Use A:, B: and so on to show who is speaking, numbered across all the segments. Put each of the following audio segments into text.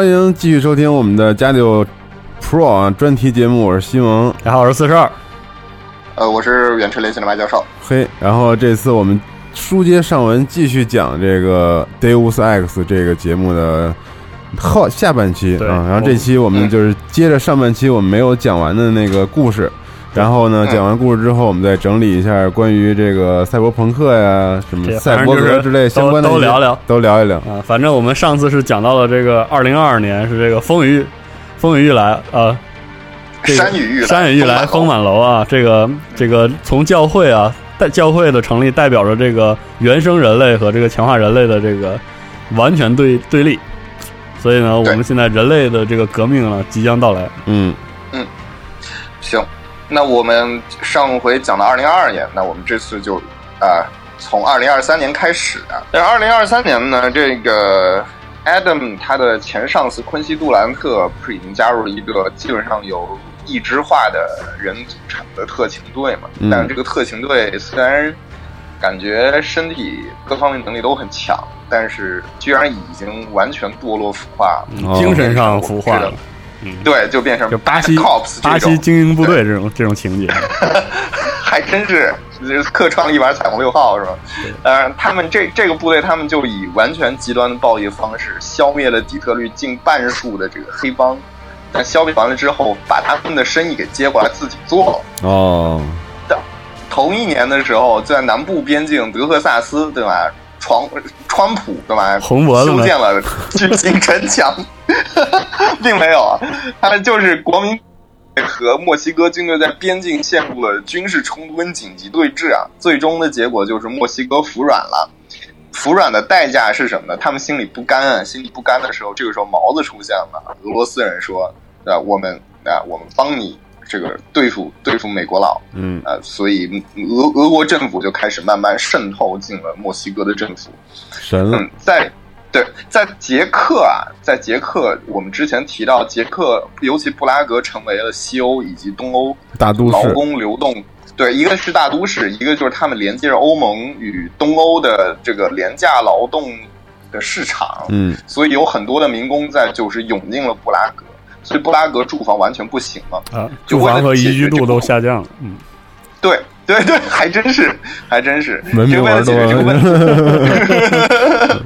A: 欢迎继续收听我们的加六 Pro 啊专题节目，我是西蒙。
B: 大家好，我是四十二。
C: 呃，我是远程连线的麦教授。
A: 嘿，然后这次我们书接上文，继续讲这个 Deus X 这个节目的后下半期
D: 对
A: 啊。然后这期我们就是接着上半期我们没有讲完的那个故事。然后呢，
C: 嗯。
A: 讲完故事之后，我们再整理一下关于这个赛博朋克呀、什么赛博之类相关的
B: 都都聊聊。
A: 都聊一聊。
B: 啊，反正我们上次是讲到了这个二零二二年是这个风雨风雨欲来啊，这个
C: 山雨欲来。
B: 山雨欲来，风
C: 风满
B: 满楼啊，这个这个从教会啊，代教会的成立代表着这个原生人类和这个强化人类的这个完全对对立，所以呢，我们现在人类的这个革命呢即将到来。
A: 嗯，
C: 行，那我们上回讲到二零二二年，那我们这次就啊、从二零二三年开始啊。但二零二三年呢，这个 Adam 他的前上司昆西杜兰特不是已经加入了一个基本上有异质化的人组成的特勤队嘛？
A: 嗯
C: 但是这个特勤队虽然感觉身体各方面能力都很强，但是居然已经完全堕落腐化
B: 精神上腐化了，
C: 对，就变成
B: 就巴西
C: cops
B: 巴西精英部队这种这种情节。
C: 还真是，就是客串了一把彩虹六号是吧？当然，他们这这个部队，他们就以完全极端的暴力方式消灭了底特律近半数的这个黑帮。但消灭完了之后，把他们的生意给接过来自己做了。
A: 哦，
C: 同一年的时候，在南部边境德克萨斯，对吧？川川普对吧？
B: 红脖子
C: 修建了巨型城墙，并没有啊，他们就是国民和墨西哥军队在边境陷入了军事冲突跟紧急对峙啊。最终的结果就是墨西哥服软了。服软的代价是什么呢？他们心里不甘啊，心里不甘的时候，这个时候毛子出现了。俄罗斯人说：“啊，我们啊，我们帮你这个对付对付美国佬。”
A: 嗯
C: 呃，所以俄俄国政府就开始慢慢渗透进了墨西哥的政府。
A: 神了，
C: 嗯，在对在捷克啊，在捷克，我们之前提到捷克，尤其布拉格成为了西欧以及东欧
A: 大都市劳，
C: 工流动。对，一个是大都市，一个就是他们连接着欧盟与东欧的这个廉价劳动的市场。
A: 嗯
C: 所以有很多的民工在就是涌进了布拉格，所以布拉格住房完全不行了。
B: 啊，住房和宜居度都下降了。嗯，
C: 对对对，还真是，还真是。为了解决这个问题，
A: 了，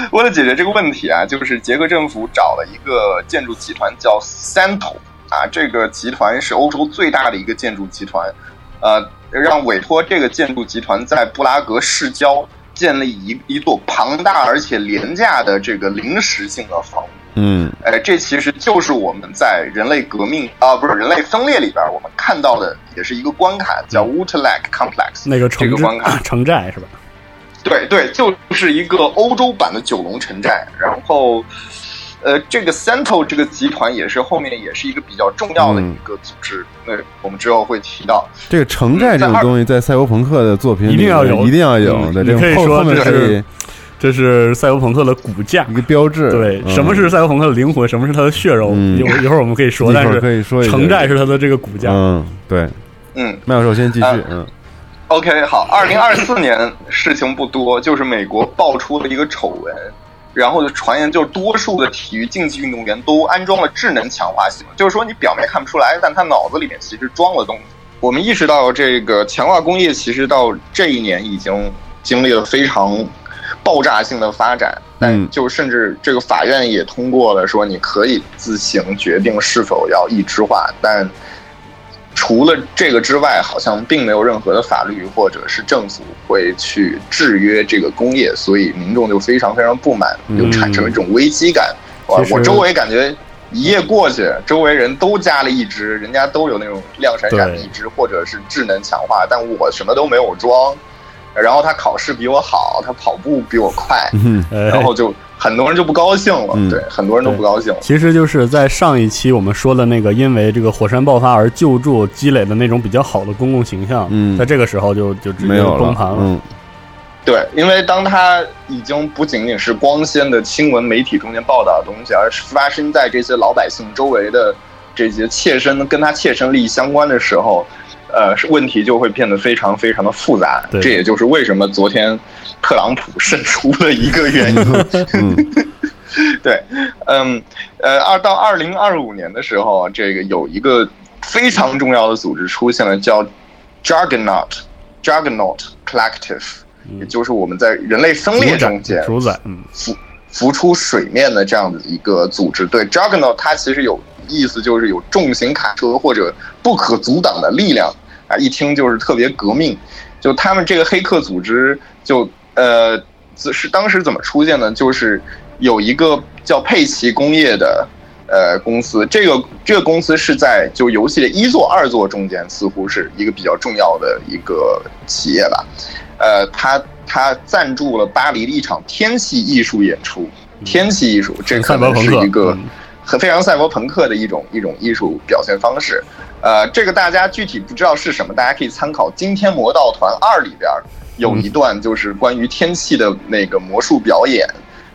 C: 为了解决这个问题啊，就是捷克政府找了一个建筑集团叫 Santo 啊，这个集团是欧洲最大的一个建筑集团，呃，让委托这个建筑集团在布拉格市郊建立一一座庞大而且廉价的这个临时性的房屋。
A: 嗯
C: 哎，这其实就是我们在人类革命啊，不是人类分裂里边我们看到的，也是一个关卡，叫 Woodlack Complex。
B: 那个城寨
C: 个关卡，
B: 城寨是吧？
C: 对对，就是一个欧洲版的九龙城寨。然后，呃，这个 Central 这个集团也是后面也是一个比较重要的一个组织，那我们之后会提到。
A: 这个城寨这种东西在赛博朋克的作品里
B: 一定要有
A: 一定要有
B: 嗯
A: 的，这个后
B: 你可以说
A: 后面
B: 是
A: 以
B: 这是赛博朋克的骨架
A: 一。个标志。
B: 对，
A: 嗯
B: 什么是赛博朋克的灵魂？什么是它的血肉？
A: 嗯
B: 一会儿一会儿我们可以说，
A: 一会儿
B: 但是
A: 可以说一下
B: 城寨是它的这个骨架。
A: 嗯，对，
C: 嗯
A: 麦教授先继续
C: 啊。
A: 嗯
C: OK，好，二零二四年事情不多，就是美国爆出了一个丑闻，然后就传言就是多数的体育竞技运动员都安装了智能强化系统，就是说你表面看不出来，但他脑子里面其实装了东西。我们意识到这个强化工业其实到这一年已经经历了非常爆炸性的发展，但
A: 嗯
C: 就甚至这个法院也通过了说你可以自行决定是否要一枝化，但除了这个之外，好像并没有任何的法律或者是政府会去制约这个工业，所以民众就非常非常不满，
A: 嗯
C: 就产生了一种危机感。我周围感觉一夜过去，周围人都加了一支，人家都有那种亮闪闪的一支，或者是智能强化，但我什么都没有装。然后他考试比我好，他跑步比我快，
A: 嗯
B: 哎
C: 然后就很多人就不高兴了。
A: 嗯
C: 对，很多人都不高兴了。
B: 其实就是在上一期我们说的那个，因为这个火山爆发而救助积累的那种比较好的公共形象，
A: 嗯
B: 在这个时候就就直接
A: 没有
B: 崩盘了。
A: 嗯
C: 对，因为当它已经不仅仅是光鲜的新闻媒体中间报道的东西，而是发生在这些老百姓周围的这些切身跟他切身利益相关的时候，呃，是问题就会变得非常非常的复杂。
B: 对
C: 这也就是为什么昨天特朗普胜出的一个原因。
A: 嗯
C: 对，嗯，呃，二到二零二五年的时候，这个有一个非常重要的组织出现了，叫 Juggernaut Juggernaut Collective，、也就是我们在人类分裂中间
B: 主宰，嗯，
C: 浮浮出水面的这样的一个组织。对，Juggernaut 它其实有意思，就是有重型卡车或者不可阻挡的力量啊，一听就是特别革命。就他们这个黑客组织就呃是当时怎么出现的？就是有一个叫佩奇工业的呃公司，这个这个公司是在就游戏的一座二座中间，似乎是一个比较重要的一个企业吧。呃，他他赞助了巴黎的一场天气艺术演出，天气艺术这可能是一个
B: 嗯
C: 很非常赛博朋克的一种一种艺术表现方式。呃，这个大家具体不知道是什么，大家可以参考《惊天魔盗团二》里边有一段就是关于天气的那个魔术表演。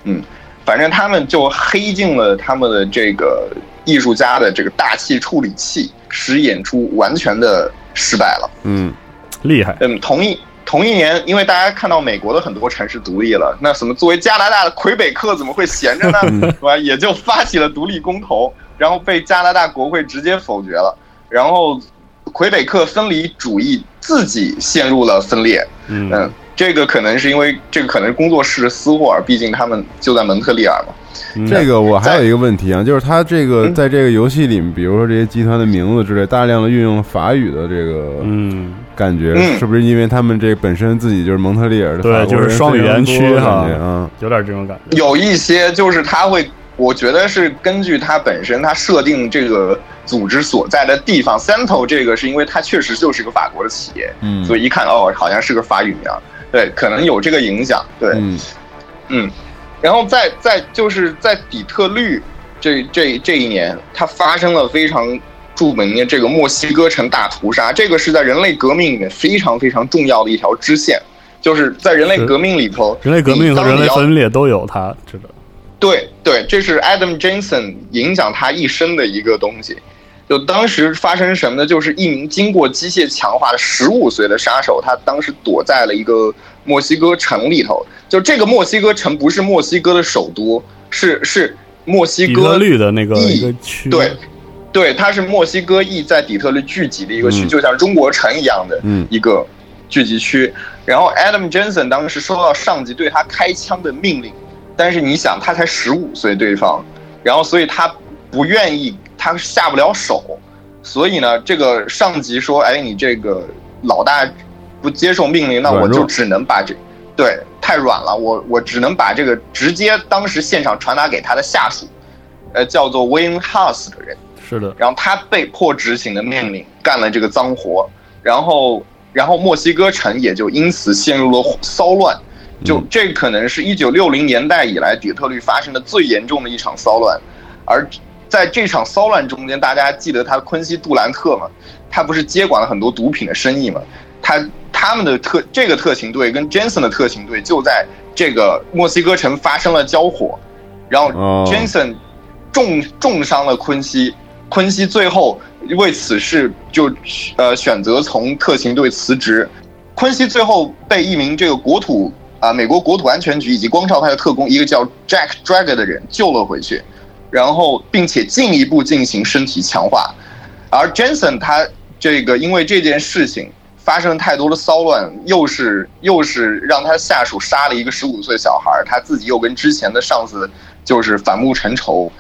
C: 嗯，反正他们就黑进了他们的这个艺术家的这个大气处理器，使演出完全的失败了。
A: 嗯
B: 厉害，
C: 嗯，同一同一年，因为大家看到美国的很多城市独立了，那什么作为加拿大的魁北克怎么会闲着呢？是吧？也就发起了独立公投，然后被加拿大国会直接否决了，然后魁北克分离主义自己陷入了分裂。
B: 嗯
C: 嗯，这个可能是因为这个可能是工作室的私货，毕竟他们就在蒙特利尔嘛。
B: 嗯
A: 这个我还有一个问题啊，就是他这个
C: 嗯
A: 在这个游戏里面，比如说这些集团的名字之类，大量的运用法语的这个
B: 嗯，
A: 感觉，
C: 嗯
A: 是不是因为他们这本身自己就是蒙特利尔的
B: 对就是双语言区哈
A: 感觉啊？
B: 有点这种感觉。
C: 有一些就是他会，我觉得是根据他本身他设定这个组织所在的地方，Santo 这个是因为它确实就是个法国的企业，
A: 嗯，
C: 所以一看哦，好像是个法语名儿，对，可能有这个影响，对，
A: 嗯
C: 嗯，然后在在就是在底特律这这这一年，它发生了非常著名的这个墨西哥城大屠杀，这个是在人类革命里面非常非常重要的一条支线，就是在人类革命里头，
B: 人类革命和人类分裂都有它，知道。
C: 对对，这是 Adam Jensen 影响他一生的一个东西。就当时发生什么呢？就是一名经过机械强化的十五岁的杀手，他当时躲在了一个墨西哥城里头。就这个墨西哥城不是墨西哥的首都，是是墨西
B: 底特
C: 哥
B: 律的那个一个区，
C: 对，对，它是墨西哥裔在底特律聚集的一个区，
A: 嗯
C: 就像中国城一样的
A: 嗯
C: 一个聚集区。然后 Adam Jensen 当时收到上级对他开枪的命令，但是你想，他才十五岁，对方，然后所以他不愿意，他下不了手，所以呢，这个上级说：“哎，你这个老大不接受命令，那我就只能把这。”对，太软了，我我只能把这个直接当时现场传达给他的下属，呃，叫做 Wayne House 的人，
B: 是的，
C: 然后他被迫执行的命令，干了这个脏活，然后然后墨西哥城也就因此陷入了骚乱，就这可能是一九六零年代以来底特律发生的最严重的一场骚乱，而在这场骚乱中间，大家记得他昆西杜兰特嘛？他不是接管了很多毒品的生意嘛？他他们的特这个特勤队跟 Jensen 的特勤队就在这个墨西哥城发生了交火，然后
A: 哦。
C: Jensen 重重伤了昆西，昆西最后为此事就呃选择从特勤队辞职，昆西最后被一名这个国土啊、美国国土安全局以及光照派的特工，一个叫 Jack Drager 的人救了回去，然后并且进一步进行身体强化，而 Jensen 他这个因为这件事情发生太多的骚乱，又是又是让他下属杀了一个十五岁小孩，他自己又跟之前的上司就是反目成仇，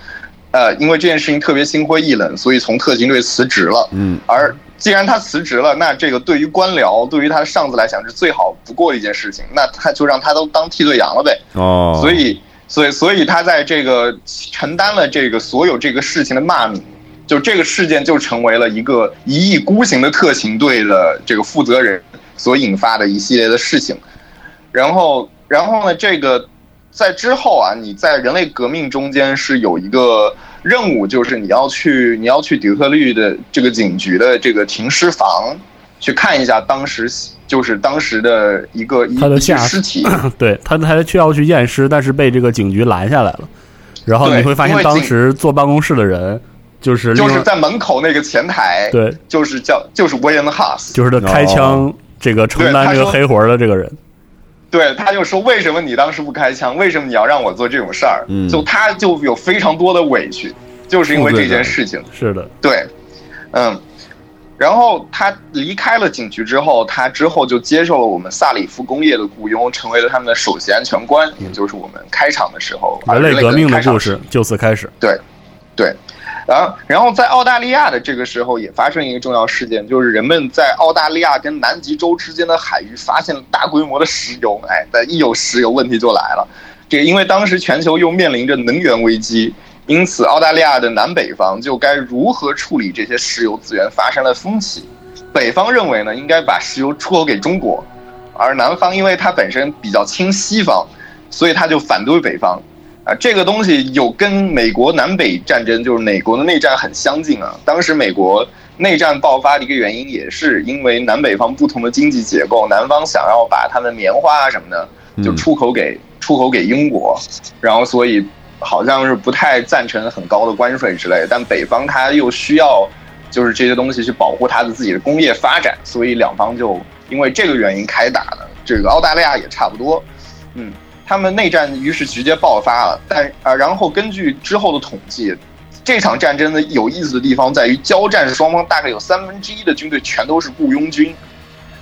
C: 呃，因为这件事情特别心灰意冷，所以从特勤队辞职了。
A: 嗯，
C: 而既然他辞职了，那这个对于官僚，对于他的上司来讲是最好不过的一件事情，那他就让他都当替罪羊了呗。
A: 哦，
C: 所以，所以，所以他在这个承担了这个所有这个事情的骂名，就这个事件就成为了一个一意孤行的特勤队的这个负责人所引发的一系列的事情。然后，然后呢，这个在之后啊，你在人类革命中间是有一个任务，就是你要去你要去底特律的这个警局的这个停尸房去看一下当时就是当时的一个一一具
B: 他的下
C: 尸体。
B: 对他他去要去验尸，但是被这个警局拦下来了。然后你会发现，当时坐办公室的人就是
C: 就是在门口那个前台，
B: 对，
C: 就是叫就是 William Haas，
B: 就是他开枪这个承担这个黑活的这个人。
C: 对，他就说为什么你当时不开枪？为什么你要让我做这种事儿？
A: 嗯
C: 就他就有非常多的委屈，就是因为这件事情。
B: 是的，
C: 对，嗯，然后他离开了警局之后，他之后就接受了我们萨里夫工业的雇佣，成为了他们的首席安全官，也就是我们开场的时候
B: 人类革命的故事就此开始。
C: 对，对，然后然后在澳大利亚的这个时候也发生一个重要事件，就是人们在澳大利亚跟南极洲之间的海域发现了大规模的石油，哎，但一有石油问题就来了。这因为当时全球又面临着能源危机，因此澳大利亚的南北方就该如何处理这些石油资源发生了分歧。北方认为呢，应该把石油出口给中国，而南方因为它本身比较亲西方，所以他就反对北方。啊，这个东西有跟美国南北战争，就是美国的内战很相近啊。当时美国内战爆发的一个原因，也是因为南北方不同的经济结构，南方想要把他们棉花啊什么的就出口给、出口给英国，然后所以好像是不太赞成很高的关税之类。但北方它又需要就是这些东西去保护它的自己的工业发展，所以两方就因为这个原因开打的。这个澳大利亚也差不多，嗯。他们内战于是直接爆发了，但啊，然后根据之后的统计，这场战争的有意思的地方在于，交战双方大概有三分之一的军队全都是雇佣军，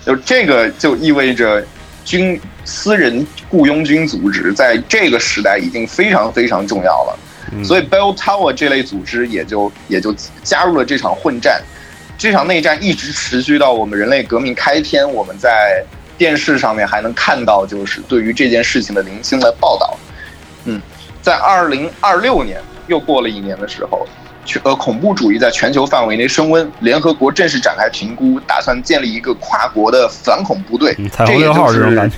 C: 就这个就意味着军私人雇佣军组织在这个时代已经非常非常重要了，所以 Bell Tower 这类组织也就也就加入了这场混战，这场内战一直持续到我们人类革命开篇，我们在。电视上面还能看到，就是对于这件事情的零星的报道。嗯，在二零二六年又过了一年的时候，全呃恐怖主义在全球范围内升温，联合国正式展开评估，打算建立一个跨国的反恐部队。
B: 彩虹六号这种感觉。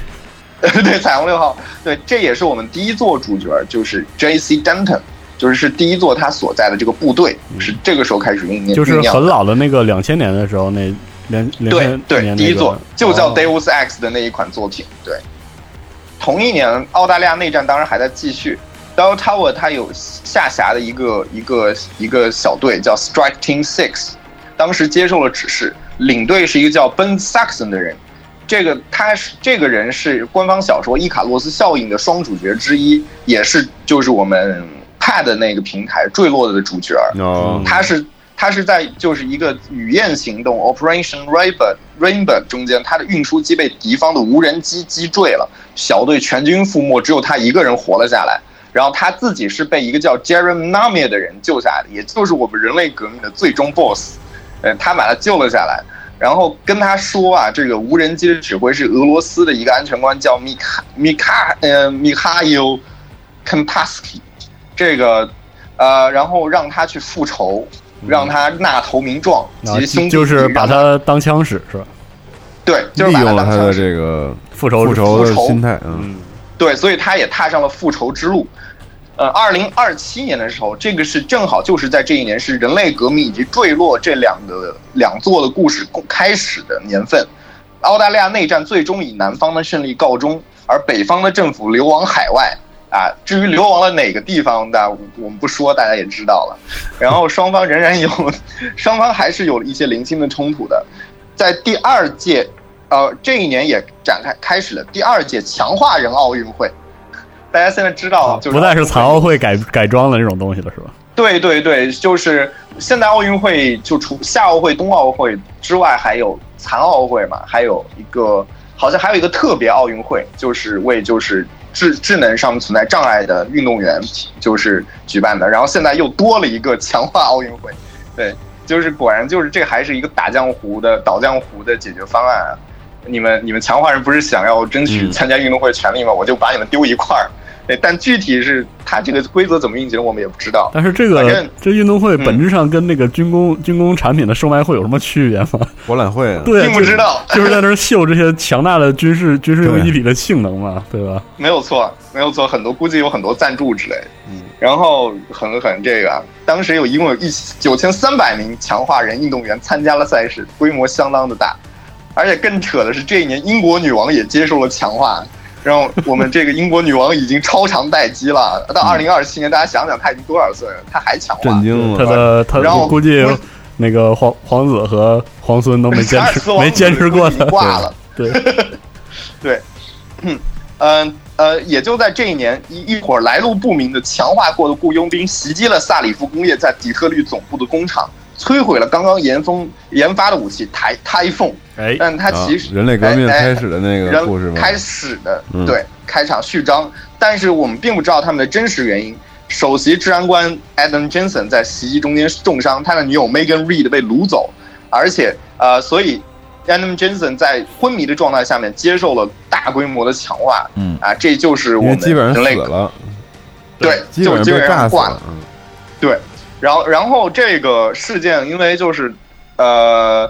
C: 对，彩虹六号，对，这也是我们第一座主角，就是 J.C. Denton，就是是第一座他所在的这个部队，是这个时候开始酝酿。
B: 就是很老的那个两千年的时候那。两
C: 对对，
B: 那个、
C: 第一座就叫
B: 哦
C: Deus Ex 的那一款作品。对，同一年，澳大利亚内战当然还在继续。Bell Tower 它有下辖的一个一个一个小队叫 Strike Team Six，当时接受了指示，领队是一个叫 Ben Saxon 的人。这个他是这个人是官方小说《伊卡洛斯效应》的双主角之一，也是就是我们 Pad 那个平台坠落的主角。
A: 哦，
C: 他是。他是在就是一个雨燕行动 Operation Rainbow Rainbow 中间，他的运输机被敌方的无人机击坠了，小队全军覆没，只有他一个人活了下来。然后他自己是被一个叫 Jeremy Namia 的人救下来的，也就是我们人类革命的最终 BOSS。呃，他把他救了下来，然后跟他说啊，这个无人机的指挥是俄罗斯的一个安全官，叫米卡米卡呃米哈尤 Kantasky，这个呃，然后让他去复仇。让他纳投名状，及兄弟
B: 嗯就是把他当枪使，是吧？
C: 对，就是
A: 利用了他的这个
B: 复仇
A: 复仇的心态，嗯。
C: 对，所以他也踏上了复仇之路。呃，二零二七年的时候，这个是正好就是在这一年，是人类革命以及坠落这两个两座的故事开始的年份。澳大利亚内战最终以南方的胜利告终，而北方的政府流亡海外。啊，至于流亡了哪个地方，的我们不说，大家也知道了。然后双方仍然有，双方还是有一些零星的冲突的。在第二届，呃，这一年也展开开始了第二届强化人奥运会。大家现在知道，就是
B: 不再是残奥会改改装的那种东西了，是吧？
C: 对对对，就是现在奥运会就除夏奥会、冬奥会之外，还有残奥会嘛，还有一个好像还有一个特别奥运会，就是为就是智智能上面存在障碍的运动员就是举办的。然后现在又多了一个强化奥运会，对，就是果然就是这还是一个打浆糊的倒浆糊的解决方案啊！你们你们强化人不是想要争取参加运动会的权利吗？我就把你们丢一块儿。对，但具体是它这个规则怎么运行，我们也不知道。
B: 但是这个这运动会本质上跟那个军工军工产品的售卖会有什么区别吗？
A: 博览会啊，
B: 对，
C: 并不知道，
B: 就是在那儿秀这些强大的军事 军事用一体的性能嘛，对吧？
C: 没有错，没有错，很多估计有很多赞助之类。
A: 嗯，
C: 然后很很这个，当时有一共有一九千三百名强化人运动员参加了赛事，规模相当的大，而且更扯的是，这一年英国女王也接受了强化。然后我们这个英国女王已经超长待机了，到二零二七年，大家想想她已经多少岁了？她还强化？
A: 震惊了！
B: 她的她，
C: 然后
B: 估计那个皇皇子和皇孙都没坚持，没坚持过的
C: 挂了。
B: 对
C: 对，嗯嗯呃，也就在这一年，一一伙来路不明的强化过的雇佣兵袭击了萨里夫工业在底特律总部的工厂。摧毁了刚刚研封研发的武器台台风，
B: 哎，
C: 但它其实
A: 人类革命开始的那个故事吗？
C: 开始的对开场序章，但是我们并不知道他们的真实原因。首席治安官 Adam Jensen 在袭击中间重伤，他的女友 Megan Reed 被掳走，而且呃，所以 Adam Jensen 在昏迷的状态下面接受了大规模的强化，
A: 嗯。
C: 啊，这就是我们
A: 死了，
C: 对，
A: 基本上被炸
C: 了，对。然后，然后这个事件，因为就是，呃，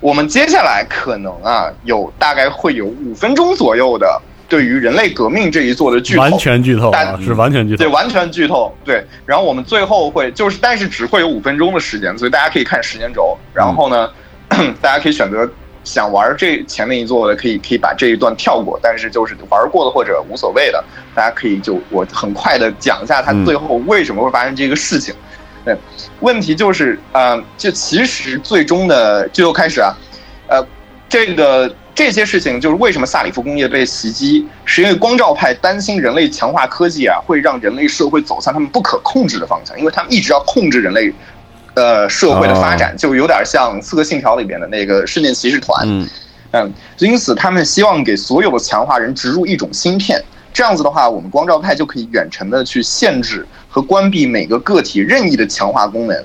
C: 我们接下来可能啊，有大概会有五分钟左右的对于人类革命这一座的剧透，
B: 完全剧透啊，是完全剧透，
C: 对，完全剧透，对。然后我们最后会就是，但是只会有五分钟的时间，所以大家可以看时间轴。然后呢，大家可以选择。想玩这前面一座的，可以可以把这一段跳过，但是就是玩过的或者无所谓的，大家可以就我很快的讲一下他最后为什么会发生这个事情。对，问题就是呃，就其实最终的最后开始啊，呃，这个这些事情就是为什么萨里夫工业被袭击，是因为光照派担心人类强化科技啊，会让人类社会走向他们不可控制的方向，因为他们一直要控制人类。呃，社会的发展就有点像《刺客信条》里边的那个圣殿骑士团，
A: 嗯，
C: 嗯，因此他们希望给所有的强化人植入一种芯片，这样子的话，我们光照派就可以远程的去限制和关闭每个个体任意的强化功能，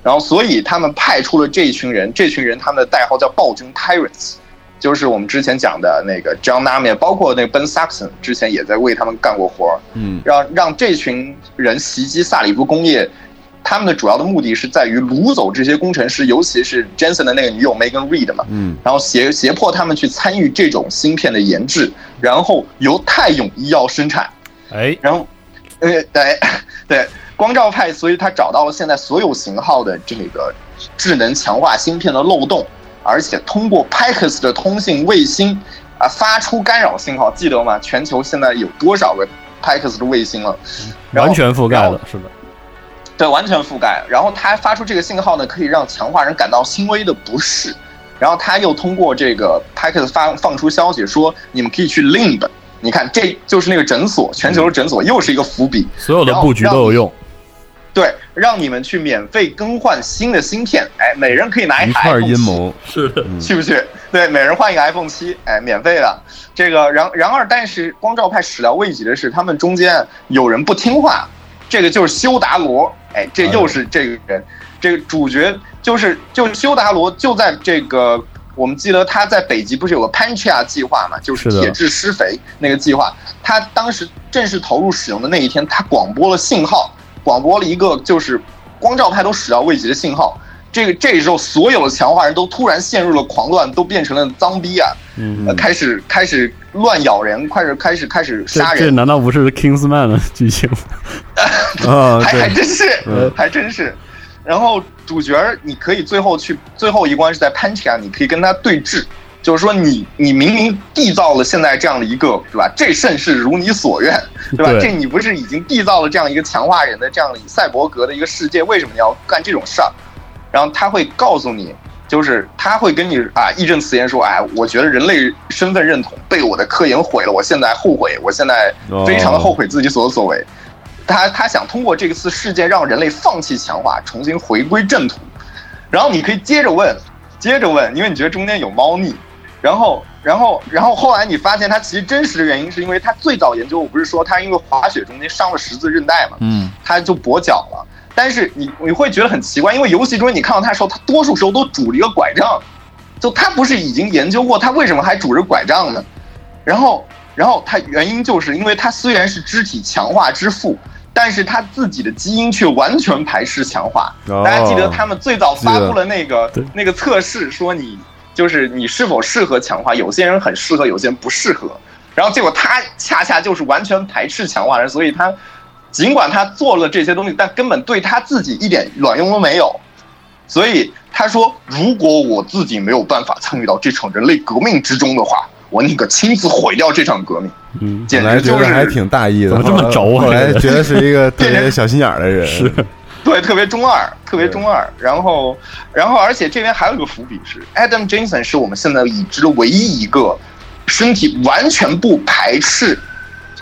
C: 然后，所以他们派出了这一群人，这群人他们的代号叫暴君 Tyrants，就是我们之前讲的那个 John Namier，包括那个 Ben Saxon 之前也在为他们干过活
A: 嗯，
C: 让让这群人袭击萨里夫工业。他们的主要的目的是在于掳走这些工程师，尤其是 Jensen 的那个女友 Megan Reed 嘛，
A: 嗯，
C: 然后胁胁迫他们去参与这种芯片的研制，然后由泰永医药生产，
B: 哎，
C: 然后，呃，对 对，光照派，所以他找到了现在所有型号的这个智能强化芯片的漏洞，而且通过 Pax 的通信卫星啊发出干扰信号，记得吗？全球现在有多少个 Pax 的卫星了？
B: 完全覆盖了，是的。
C: 对，完全覆盖。然后他发出这个信号呢，可以让强化人感到轻微的不适。然后他又通过这个 Packet 发放出消息说，你们可以去 Limb。你看，这就是那个诊所，全球的诊所，又是一个伏笔。
B: 所有的布局都有用。
C: 对，让你们去免费更换新的芯片。哎，每人可以拿
A: 一
C: 台 iPhone
A: 阴谋，
B: 是的，
C: 去不去？对，每人换一个 iPhone 七，哎，免费的。这个，然然而，但是光照派始料未及的是，他们中间有人不听话。这个就是修达罗，哎，这又是这个人，这个主角就是就是修达罗，就在这个我们记得他在北极不是有个 Pancha 计划嘛，就是铁质施肥那个计划，他当时正式投入使用的那一天，他广播了信号，广播了一个就是光照派都始料未及的信号，这个这时候所有的强化人都突然陷入了狂乱，都变成了脏逼啊，
B: 嗯
C: 呃，开始开始乱咬人，开始开始开始杀人，
B: 这难道不是 Kingsman 的剧情吗？
A: 啊，
C: 还还，真是
A: 嗯，
C: 还真是。然后主角儿你可以最后去最后一关是在 Pancha，你可以跟他对峙，就是说你你明明缔造了现在这样的一个对吧？这甚是如你所愿，对吧？
B: 对
C: 这你不是已经缔造了这样一个强化人的这样的赛博格的一个世界，为什么你要干这种事儿？然后他会告诉你，就是他会跟你啊义正辞严说，哎，我觉得人类身份认同被我的科研毁了，我现在后悔，我现在非常的后悔自己所作所为。他他想通过这次事件让人类放弃强化，重新回归正途。然后你可以接着问，接着问，因为你觉得中间有猫腻。然后，然后，然后后来你发现他其实真实的原因是因为他最早研究，我不是说他因为滑雪中间伤了十字韧带嘛，
A: 嗯，
C: 他就跛脚了。但是你你会觉得很奇怪，因为游戏中你看到他的时候，他多数时候都拄着一个拐杖，就他不是已经研究过，他为什么还拄着拐杖呢？然后，然后他原因就是因为他虽然是肢体强化之父，但是他自己的基因却完全排斥强化。
A: 哦
C: 大家记得他们最早发布了那个
B: 对
C: 那个测试，说你就是你是否适合强化，有些人很适合，有些人不适合。然后结果他恰恰就是完全排斥强化人，所以他尽管他做了这些东西，但根本对他自己一点卵用都没有。所以他说，如果我自己没有办法参与到这场人类革命之中的话，我宁可亲自毁掉这场革命。
B: 嗯，
C: 简直就是
A: 还挺大意的，
B: 怎么这么轴啊
A: 后来
B: 这个
A: 觉得是一个特别小心眼儿的人，
B: 是
C: 对，特别中二，特别中二。然后，然后，而且这边还有一个伏笔是，Adam Jensen 是我们现在已知的唯一一个身体完全不排斥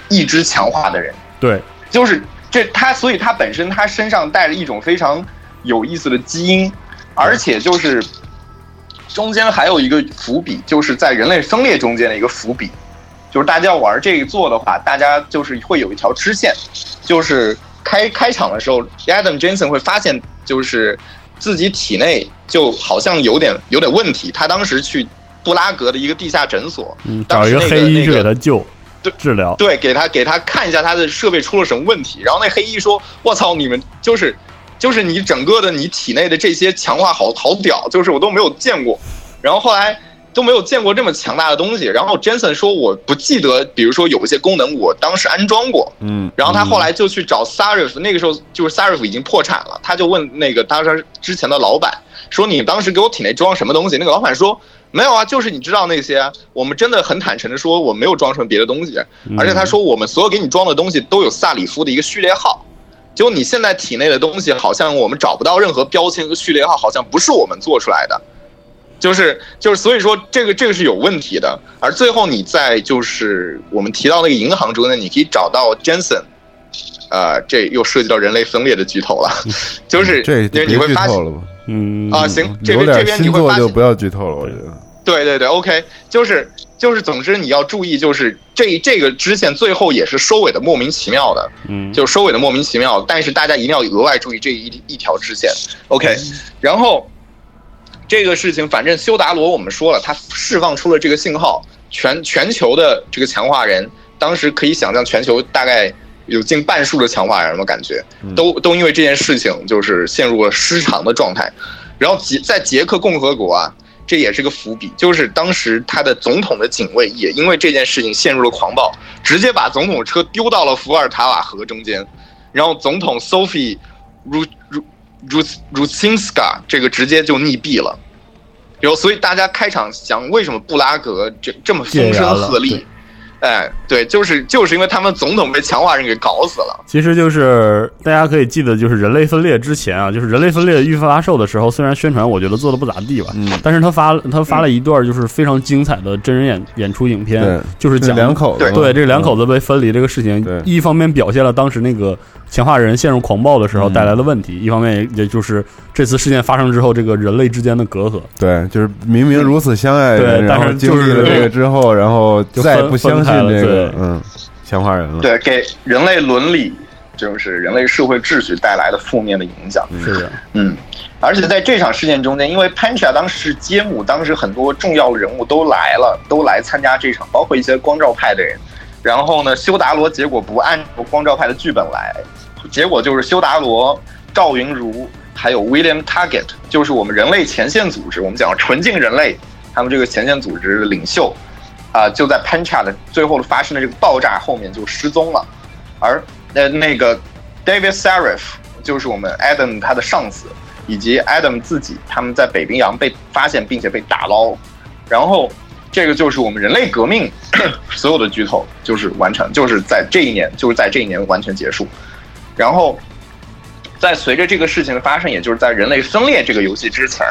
C: 意志强化的人。
B: 对，
C: 就是这他，所以他本身他身上带着一种非常有意思的基因，而且就是中间还有一个伏笔，就是在人类分裂中间的一个伏笔，就是大家要玩这一座的话，大家就是会有一条支线，就是开开场的时候，Adam Jensen 会发现就是自己体内就好像有点有点问题，他当时去布拉格的一个地下诊所，
B: 嗯，找一个黑医去
C: 那个
B: 给他救。
C: 对
B: 治疗，
C: 对，给他给他看一下他的设备出了什么问题。然后那黑衣说：“我操，你们就是就是你整个的你体内的这些强化好好屌，就是我都没有见过。”然后后来都没有见过这么强大的东西。然后 Jensen 说：“我不记得，比如说有一些功能我当时安装过。”
A: 嗯，
C: 然后他后来就去找 Sarif，那个时候就是 Sarif 已经破产了，他就问那个他说之前的老板说：“你当时给我体内装什么东西？”那个老板说：“没有啊，就是你知道那些啊。”我们真的很坦诚的说，我没有装什么别的东西，而且他说我们所有给你装的东西都有萨里夫的一个序列号。结果你现在体内的东西好像我们找不到任何标签和序列号，好像不是我们做出来的。就是就是，所以说这个这个是有问题的。而最后你在就是我们提到那个银行中呢，你可以找到 Jensen，呃，这又涉及到人类分裂的剧透了，就是
A: 这
C: 因为你会发现？
B: 嗯
C: 啊，行，这边这边你会发现，
A: 就不要剧透了，我觉得。
C: 对对对，OK，就是就是，总之你要注意，就是这这个支线最后也是收尾的莫名其妙的，
B: 嗯，
C: 就收尾的莫名其妙，但是大家一定要额外注意这一一条支线，OK，然后这个事情，反正修达罗我们说了，他释放出了这个信号，全全球的这个强化人，当时可以想象全球大概有近半数的强化人，我感觉都都因为这件事情就是陷入了失常的状态，然后捷在捷克共和国啊。这也是个伏笔，就是当时他的总统的警卫也因为这件事情陷入了狂暴，直接把总统车丢到了伏尔塔瓦河中间，然后总统 Sophie Ru Ru Ru Rusinska 这个直接就溺毙了。然后，所以大家开场想，为什么布拉格这这么风声鹤唳？哎，对，就是就是因为他们总统被强化人给搞死了。
B: 其实就是大家可以记得，就是人类分裂之前啊，就是人类分裂预发售的时候，虽然宣传我觉得做的不咋地吧，
A: 嗯
B: 但是他发他发了一段就是非常精彩的真人演演出影片
A: 对，
B: 就是讲
A: 两口子，
B: 对这两口子被分离这个事情，一方面表现了当时那个强化人陷入狂暴的时候
A: 嗯
B: 带来的问题，一方面也也就是这次事件发生之后，这个人类之间的隔阂。
A: 对，就是明明如此相爱的人，
B: 对但是就是
A: 经历了这个之后，然后再不相这个
B: 对
A: 嗯强化人了。
C: 对，给人类伦理，就是人类社会秩序带来的负面的影响。
B: 是的，
C: 嗯，而且在这场事件中间，因为 Pancha 当时是揭幕，当时很多重要的人物都来了，都来参加这场，包括一些光照派的人。然后呢，修达罗结果不按照光照派的剧本来，结果就是修达罗、赵云如、还有 William Target，就是我们人类前线组织，我们讲纯净人类，他们这个前线组织的领袖，啊、就在 Pancha 的最后发生的这个爆炸后面就失踪了，而呃那个 David Serif 就是我们 Adam 他的上司，以及 Adam 自己，他们在北冰洋被发现并且被打捞，然后这个就是我们人类革命 所有的剧透就是完成，就是在这一年，就是在这一年完全结束。然后，在随着这个事情的发生，也就是在人类分裂这个游戏之前，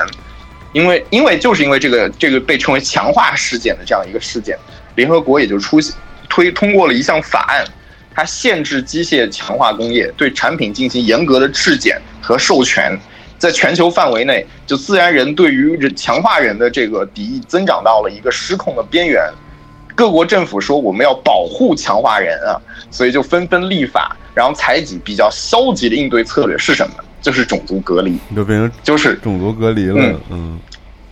C: 因为因为就是因为这个这个被称为强化事件的这样一个事件，联合国也就出现推通过了一项法案，它限制机械强化工业对产品进行严格的质检和授权。在全球范围内，就自然人对于强化人的这个敌意增长到了一个失控的边缘。各国政府说我们要保护强化人啊，所以就纷纷立法，然后采取比较消极的应对策略是什么？就是种族隔离，
A: 就变成
C: 就是
A: 种族隔离了
C: 嗯，
A: 嗯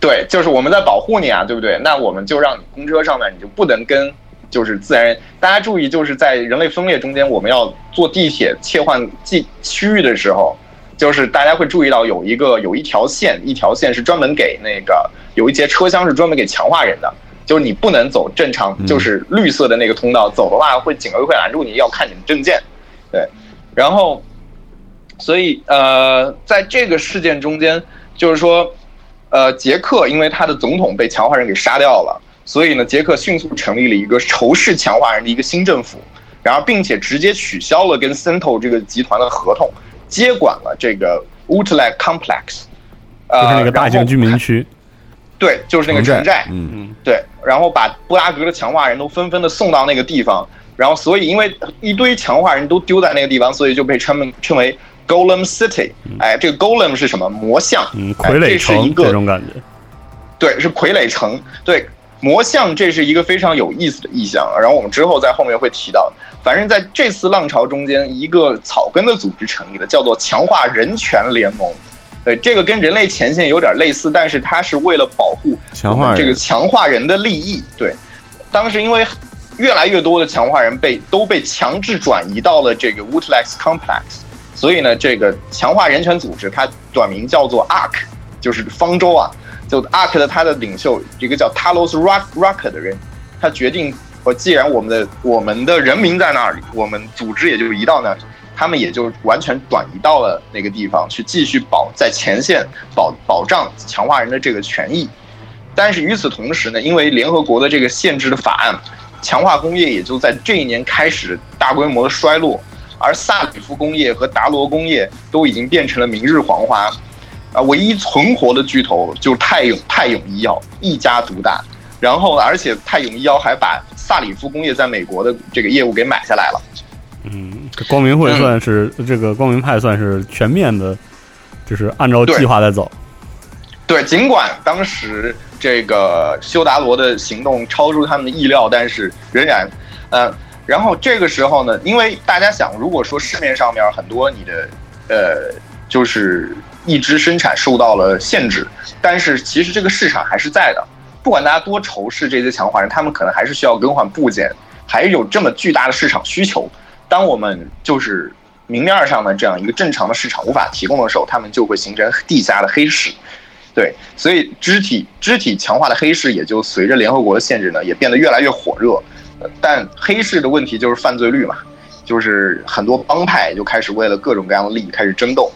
C: 对，就是我们在保护你啊，对不对？那我们就让你公车上面你就不能跟就是自然人。大家注意，就是在人类分裂中间，我们要坐地铁切换地区域的时候，就是大家会注意到有一个有一条线，一条线是专门给那个有一节车厢是专门给强化人的，就是你不能走正常，
A: 嗯
C: 就是绿色的那个通道，走的话会警卫会拦住你，要看你的证件。对，然后，所以呃，在这个事件中间，就是说，呃，捷克因为他的总统被强化人给杀掉了，所以呢，捷克迅速成立了一个仇视强化人的一个新政府，然后并且直接取消了跟 Cento 这个集团的合同，接管了这个 Utrecht Complex，呃，
B: 就是那个大型居民区。
C: 对，就是那个城寨，
A: 嗯。
C: 对，然后把布拉格的强化人都纷纷的送到那个地方，然后所以因为一堆强化人都丢在那个地方，所以就被称为称为 Golem City。哎，这个 Golem 是什么？魔像，
B: 傀儡
C: 这是一
B: 城
C: 个
B: 这种感觉。
C: 对，是傀儡城。对，魔像这是一个非常有意思的意象，然后我们之后在后面会提到。反正在这次浪潮中间，一个草根的组织成立了，叫做强化人权联盟。对，这个跟人类前线有点类似，但是它是为了保护
A: 强化
C: 这个强化人的利益。对，当时因为越来越多的强化人被都被强制转移到了这个 Woodlex Complex，所以呢，这个强化人权组织它短名叫做 ARK，就是方舟啊。就 ARK 的它的领袖一个叫 Talos Rock Rock 的人，他决定，我既然我们的我们的人民在那里，我们组织也就移到那里。他们也就完全转移到了那个地方去，继续保在前线保保障强化人的这个权益。但是与此同时呢，因为联合国的这个限制的法案，强化工业也就在这一年开始大规模的衰落，而萨里夫工业和达罗工业都已经变成了明日黄花。啊，唯一存活的巨头就是泰永泰永医药一家独大，然后而且泰永医药还把萨里夫工业在美国的这个业务给买下来了。
B: 嗯，这光明会算是、这个光明派算是全面的，就是按照计划在走。
C: 对，尽管当时这个修达罗的行动超出他们的意料，但是仍然，呃，然后这个时候呢，因为大家想，如果说市面上面很多你的呃，就是一支生产受到了限制，但是其实这个市场还是在的。不管大家多仇视这些强化人，他们可能还是需要更换部件，还有这么巨大的市场需求。当我们就是明面上的这样一个正常的市场无法提供的时候，他们就会形成地下的黑市。对，所以肢体肢体强化的黑市也就随着联合国的限制呢，也变得越来越火热。但黑市的问题就是犯罪率嘛，就是很多帮派就开始为了各种各样的利益开始争斗。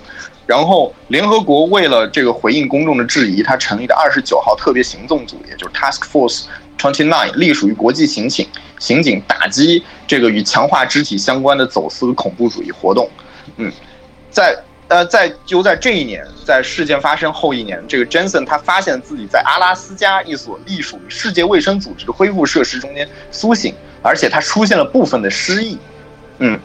C: 然后联合国为了这个回应公众的质疑，它成立的二十九号特别行动组，也就是 Task Force Twenty Nine，隶属于国际刑警，刑警打击这个与强化肢体相关的走私恐怖主义活动。嗯，在呃，在就在这一年，在事件发生后一年，这个 Jensen 他发现自己在阿拉斯加一所隶属于世界卫生组织的恢复设施中间苏醒，而且他出现了部分的失忆。嗯，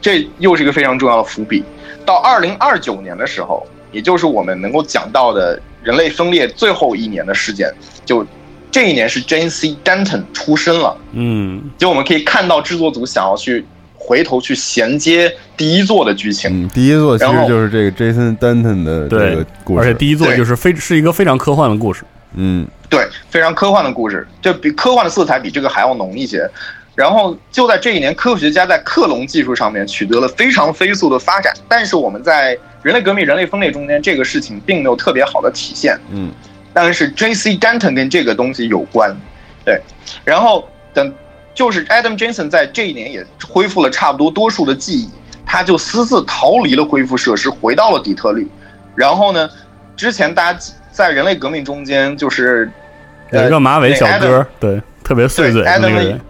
C: 这又是一个非常重要的伏笔。到二零二九年的时候，也就是我们能够讲到的人类分裂最后一年的事件，就这一年是 C. Denton 出生了。
B: 嗯，
C: 就我们可以看到制作组想要去回头去衔接第一作的剧情。
A: 嗯，第一座其实就是这个 Jason Denton 的这个故，事，
B: 而且第一座就是非是一个非常科幻的故事。
A: 嗯
C: 对，非常科幻的故事，就比科幻的色彩比这个还要浓一些。然后就在这一年，科学家在克隆技术上面取得了非常飞速的发展。但是我们在人类革命、人类分裂中间这个事情并没有特别好的体现。
A: 嗯
C: 但是 J.C. Denton 跟这个东西有关，对。然后等就是 Adam Jensen 在这一年也恢复了差不多多数的记忆，他就私自逃离了恢复设施，回到了底特律。然后呢，之前大家在人类革命中间就是
B: 有一个马尾小
C: 那
B: 哥，对，特别碎嘴的那个人，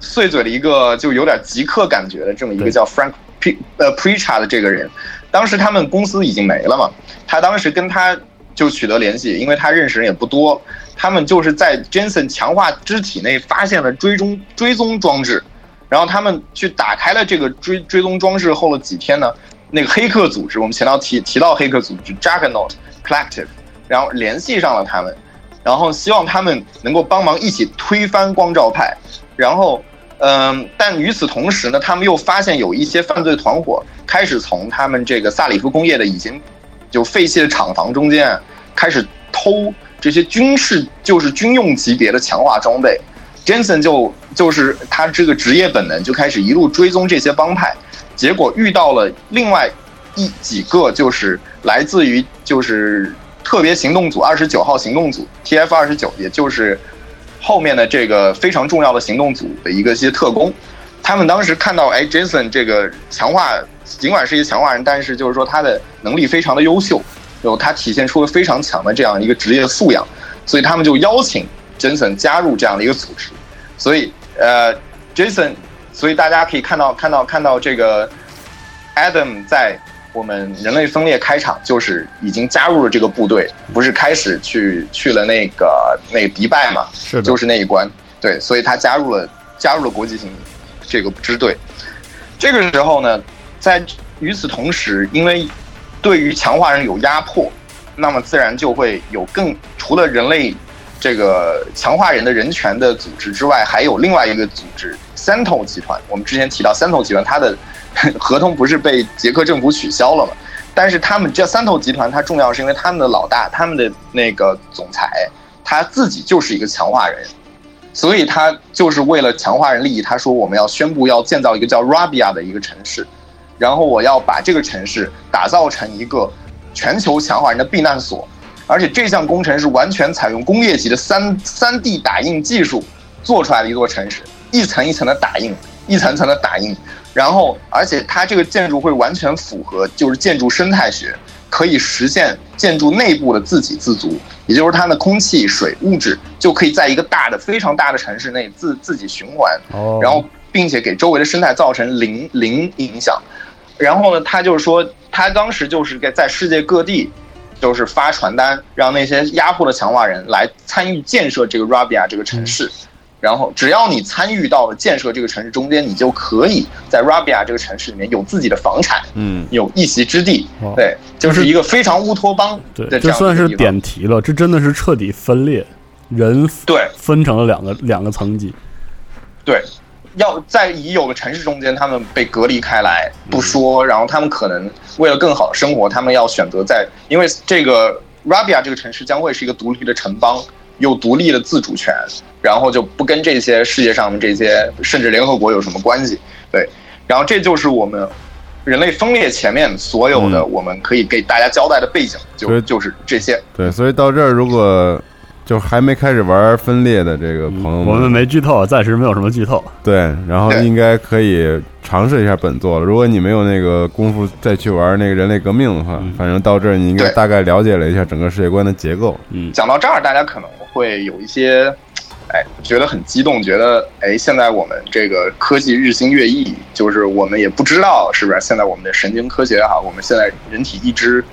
C: 碎嘴的一个就有点极客感觉的这么一个叫 Frank P 呃 Precha 的这个人，当时他们公司已经没了嘛，他当时跟他就取得联系，因为他认识人也不多，他们就是在 Jensen 强化肢体内发现了追踪追踪装置，然后他们去打开了这个追追踪装置后了几天呢，那个黑客组织，我们前头提提到黑客组织 Juggernaut Collective，然后联系上了他们，然后希望他们能够帮忙一起推翻光照派，然后。嗯，但与此同时呢，他们又发现有一些犯罪团伙开始从他们这个萨里夫工业的已经就废弃的厂房中间开始偷这些军事就是军用级别的强化装备。Jensen 就就是他这个职业本能就开始一路追踪这些帮派，结果遇到了另外一几个就是来自于就是特别行动组二十九号行动组 TF 二十九，也就是。后面的这个非常重要的行动组的一个些特工，他们当时看到，哎，Jason 这个强化，尽管是一个强化人，但是就是说他的能力非常的优秀，有他体现出了非常强的这样一个职业素养，所以他们就邀请 Jason 加入这样的一个组织。所以，呃，Jason，所以大家可以看到，看到，看到这个 Adam 在。我们人类分裂开场就是已经加入了这个部队，不是开始去去了那个那个迪拜嘛？
B: 是
C: 就是那一关，对，所以他加入了加入了国际性这个支队。这个时候呢，在与此同时，因为对于强化人有压迫，那么自然就会有更除了人类这个强化人的人权的组织之外，还有另外一个组织三头集团。我们之前提到三头集团，它的。合同不是被捷克政府取消了吗？但是他们这三头集团，它重要是因为他们的老大，他们的那个总裁，他自己就是一个强化人，所以他就是为了强化人利益，他说我们要宣布要建造一个叫 Rabia 的一个城市，然后我要把这个城市打造成一个全球强化人的避难所，而且这项工程是完全采用工业级的三三 D 打印技术做出来的一座城市，一层一层的打印，一层层的打印。然后，而且它这个建筑会完全符合，就是建筑生态学，可以实现建筑内部的自给自足，也就是它的空气、水、物质就可以在一个大的、非常大的城市内自自己循环，然后并且给周围的生态造成零零影响。然后呢，他就是说，他当时就是给在世界各地，就是发传单，让那些压迫的强化人来参与建设这个 Rabia 这个城市。然后，只要你参与到了建设这个城市中间，你就可以在 Rabia 这个城市里面有自己的房产，
A: 嗯，
C: 有一席之地。对，就是一个非常乌托邦的
B: 这算是点题了。这真的是彻底分裂，人
C: 对
B: 分成了两个两个层级。
C: 对，要在已有的城市中间，他们被隔离开来不说，然后他们可能为了更好的生活，他们要选择在，因为这个 Rabia 这个城市将会是一个独立的城邦。有独立的自主权，然后就不跟这些世界上的这些甚至联合国有什么关系？对，然后这就是我们人类分裂前面所有的我们可以给大家交代的背景，就就是这些。
A: 对，所以到这儿如果就还没开始玩分裂的这个朋友们，
B: 我们没剧透，暂时没有什么剧透。
A: 对，然后应该可以尝试一下本作了。如果你没有那个功夫再去玩那个人类革命的话，反正到这儿你应该大概了解了一下整个世界观的结构。
B: 嗯，
C: 讲到这儿，大家可能。会有一些，哎，觉得很激动，觉得哎，现在我们这个科技日新月异，就是我们也不知道是不是现在我们的神经科学也好，我们现在人体意志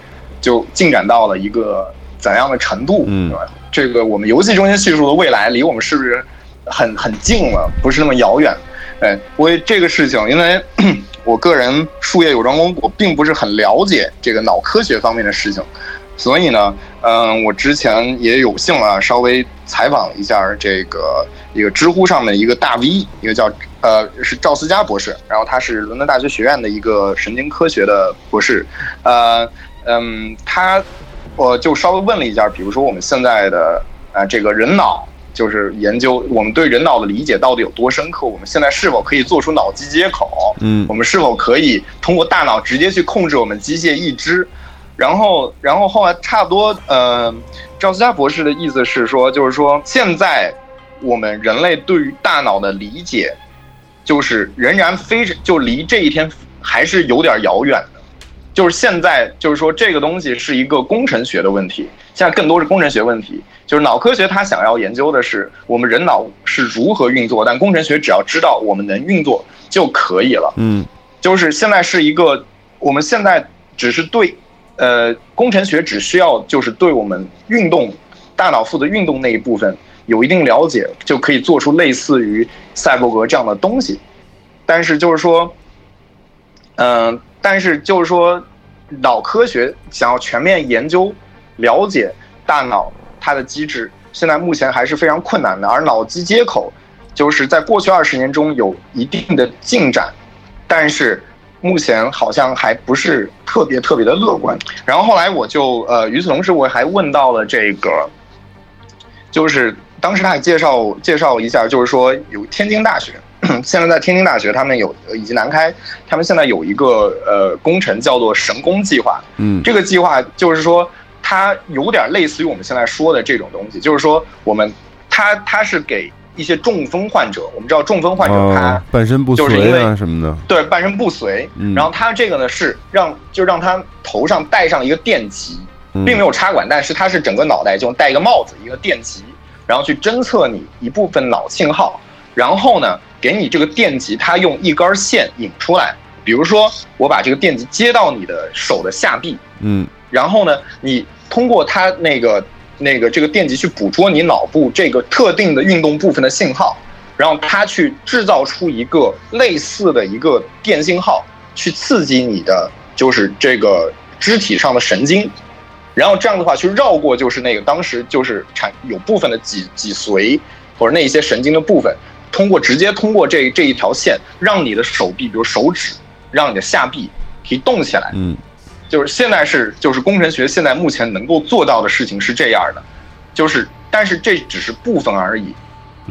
C: 就进展到了一个怎样的程度，
A: 嗯，
C: 这个我们游戏中心叙述的未来离我们是不是很很近了，不是那么遥远？哎，为这个事情，因为 我个人术业有专攻，我并不是很了解这个脑科学方面的事情。所以呢，嗯，我之前也有幸啊，稍微采访了一下这个一个知乎上的一个大 V，一个叫呃是赵思佳博士，然后他是伦敦大学学院的一个神经科学的博士，呃嗯，他我就稍微问了一下，比如说我们现在的啊这个人脑，就是研究我们对人脑的理解到底有多深刻，我们现在是否可以做出脑机接口？
A: 嗯，
C: 我们是否可以通过大脑直接去控制我们机械意志？然后，然后后来差不多，呃，赵思佳博士的意思是说，就是说现在我们人类对于大脑的理解，就是仍然非常就离这一天还是有点遥远的。就是现在，就是说这个东西是一个工程学的问题，现在更多是工程学问题。就是脑科学它想要研究的是我们人脑是如何运作，但工程学只要知道我们能运作就可以了。
A: 嗯，
C: 就是现在是一个，我们现在只是对，呃，工程学只需要就是对我们运动大脑负责运动那一部分有一定了解，就可以做出类似于赛博格这样的东西。但是就是说，嗯、但是就是说，脑科学想要全面研究、了解大脑它的机制，现在目前还是非常困难的。而脑机接口就是在过去二十年中有一定的进展，但是目前好像还不是特别特别的乐观。然后后来我就呃，与此同时我还问到了这个，就是当时他也介绍介绍一下，就是说有天津大学。现在在天津大学，他们有以及南开，他们现在有一个呃工程叫做“神工计划”。
A: 嗯
C: 这个计划就是说，它有点类似于我们现在说的这种东西，就是说我们它它是给一些中风患者，我们知道中风患者他、
A: 哦，半身不
C: 就是因
A: 遂啊
C: 为
A: 什么的，
C: 对半身不遂，
A: 嗯。
C: 然后他这个呢是让就让他头上戴上一个电极，
A: 嗯。
C: 并没有插管，但是他是整个脑袋就戴一个帽子，一个电极，然后去侦测你一部分脑信号，然后呢，给你这个电极，它用一根线引出来。比如说，我把这个电极接到你的手的下臂，
A: 嗯。
C: 然后呢，你通过它那个那个这个电极去捕捉你脑部这个特定的运动部分的信号，然后它去制造出一个类似的一个电信号，去刺激你的就是这个肢体上的神经，然后这样的话去绕过就是那个当时就是产有部分的脊脊髓或者那一些神经的部分，通过直接通过这这一条线，让你的手臂，比如手指，让你的下臂可以动起来。
A: 嗯
C: 就是现在是就是工程学现在目前能够做到的事情是这样的，就是但是这只是部分而已。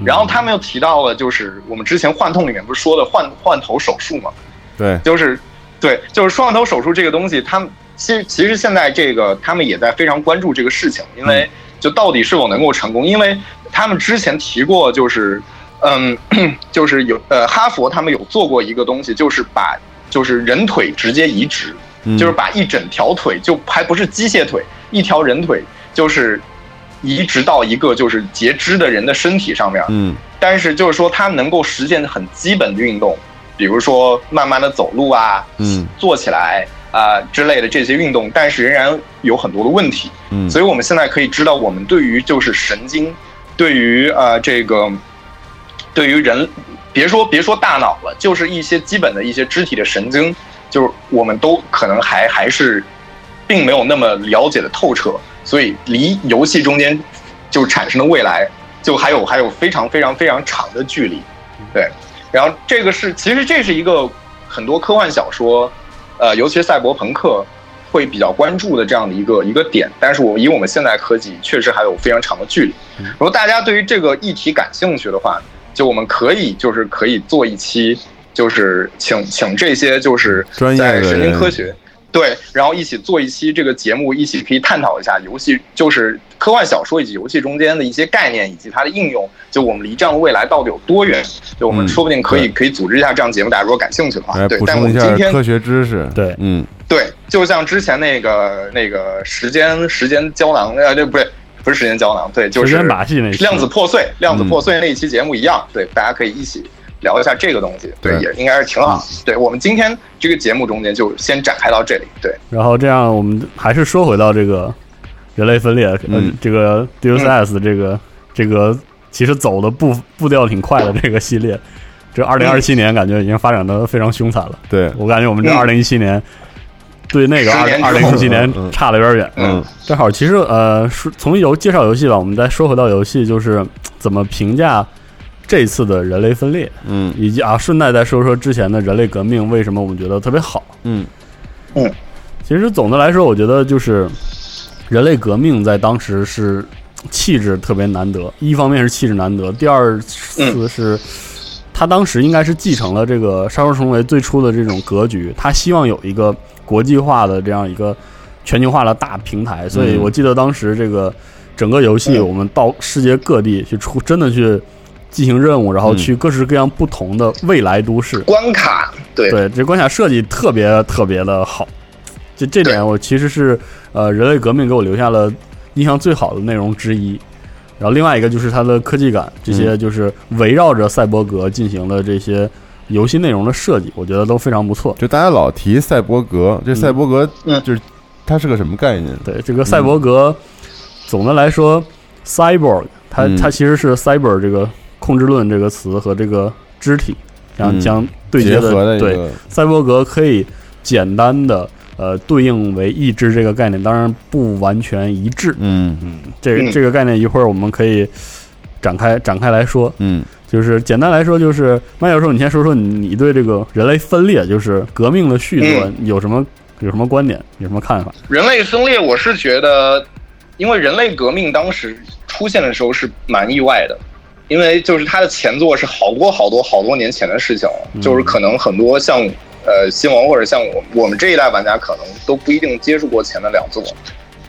C: 然后他们又提到了，就是我们之前幻痛里面不是说的换换头手术嘛，
A: 对，
C: 就是对，就是双头手术这个东西，他们其实其实现在这个他们也在非常关注这个事情，因为就到底是否能够成功，因为他们之前提过，就是嗯，就是有呃哈佛他们有做过一个东西，就是把就是人腿直接移植，
A: 嗯
C: 就是把一整条腿就还不是机械腿，一条人腿就是移植到一个就是截肢的人的身体上面，
A: 嗯
C: 但是就是说它能够实现很基本的运动，比如说慢慢的走路啊，
A: 嗯
C: 坐起来啊、之类的这些运动，但是仍然有很多的问题。
A: 嗯，
C: 所以我们现在可以知道，我们对于就是神经，对于呃这个，对于人，别说别说大脑了，就是一些基本的一些肢体的神经，就是我们都可能还还是并没有那么了解的透彻，所以离游戏中间就产生的未来，就还有还有非常非常非常长的距离。对，然后这个是其实这是一个很多科幻小说，呃，尤其是赛博朋克会比较关注的这样的一个一个点。但是我以我们现在科技，确实还有非常长的距离。如果大家对于这个议题感兴趣的话，就我们可以就是可以做一期，就是请请这些就是
A: 专业的
C: 在神经科学。对，然后一起做一期这个节目，一起可以探讨一下游戏，就是科幻小说以及游戏中间的一些概念以及它的应用。就我们离这样的未来到底有多远？就我们
A: 嗯
C: 说不定可以、
A: 对
C: 可以组织一下这样节目，大家如果感兴趣的话，对
A: 补。
C: 但我
A: 充一
C: 们今天
A: 下科学知识，
B: 对
A: 嗯
C: 对，就像之前那个那个时间时间胶囊，呃，对，不对，不是时间胶囊，对，就是
B: 时间把戏那期
C: 量子破碎，量子
A: 嗯
C: 破碎那一期节目一样，对，大家可以一起聊一下这个东西，对，
A: 对
C: 也应该是挺好。对我们今天这个节目中间就先展开到这里，对，
B: 然后这样我们还是说回到这个人类分裂，呃
A: 嗯，
B: 这个 Deus Ex 这个这个其实走的步步调挺快的这个系列，这二零二七年感觉已经发展的非常凶残了。
A: 对，
B: 我感觉我们这
C: 嗯。
B: 二零一七年对那个
C: 十
B: 二二零一七年
A: 嗯。
B: 差的有点远。
A: 嗯。
B: 正好，其实呃，说从游介绍游戏吧，我们再说回到游戏，就是怎么评价这次的人类分裂，
A: 嗯。
B: 以及啊，顺带再说说之前的人类革命为什么我们觉得特别好。
A: 嗯。嗯。
B: 其实总的来说，我觉得就是人类革命在当时是气质特别难得，一方面是气质难得，第二次是。他当时应该是继承了这个《杀手重围》最初的这种格局，他希望有一个国际化的这样一个全球化的大平台，所以
A: 嗯
B: 我记得当时这个整个游戏，
C: 嗯。
B: 我们到世界各地去出，真的去进行任务，然后去各式各样不同的未来都市。
C: 关卡，对。
B: 对，这关卡设计特别特别的好，这这点我其实是呃人类革命给我留下了印象最好的内容之一。然后另外一个就是它的科技感，这些
A: 嗯。
B: 就是围绕着赛博格进行的这些游戏内容的设计，我觉得都非常不错。
A: 就大家老提赛博格，这赛博格
C: 嗯。
A: 就是它是个什么概念？
B: 对这个赛博格，总的来说，cyborg 它
A: 嗯。
B: 它其实是 cyber 这个控制论这个词和这个肢体然
A: 后
B: 将对接
A: 结合的一
B: 对，
A: 个，
B: 赛博格可以简单的呃对应为意志这个概念，当然不完全一致。
A: 嗯
B: 这个
C: 嗯
B: 这个概念一会儿我们可以展开展开来说。
A: 嗯
B: 就是简单来说，就是麦教授，你先说说你你对这个人类分裂，就是革命的续作有什么有什么观点，有什么看法？
C: 人类分裂，我是觉得，因为人类革命当时出现的时候是蛮意外的，因为就是它的前作是好多好多好多年前的事情了，就是可能很多像呃新王或者像我我们这一代玩家可能都不一定接触过前的两作，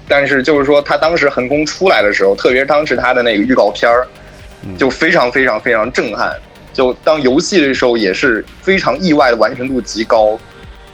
C: 但是就是说他当时横空出来的时候，特别是当时他的那个预告片儿，就非常非常非常震撼。就当游戏的时候也是非常意外的完成度极高，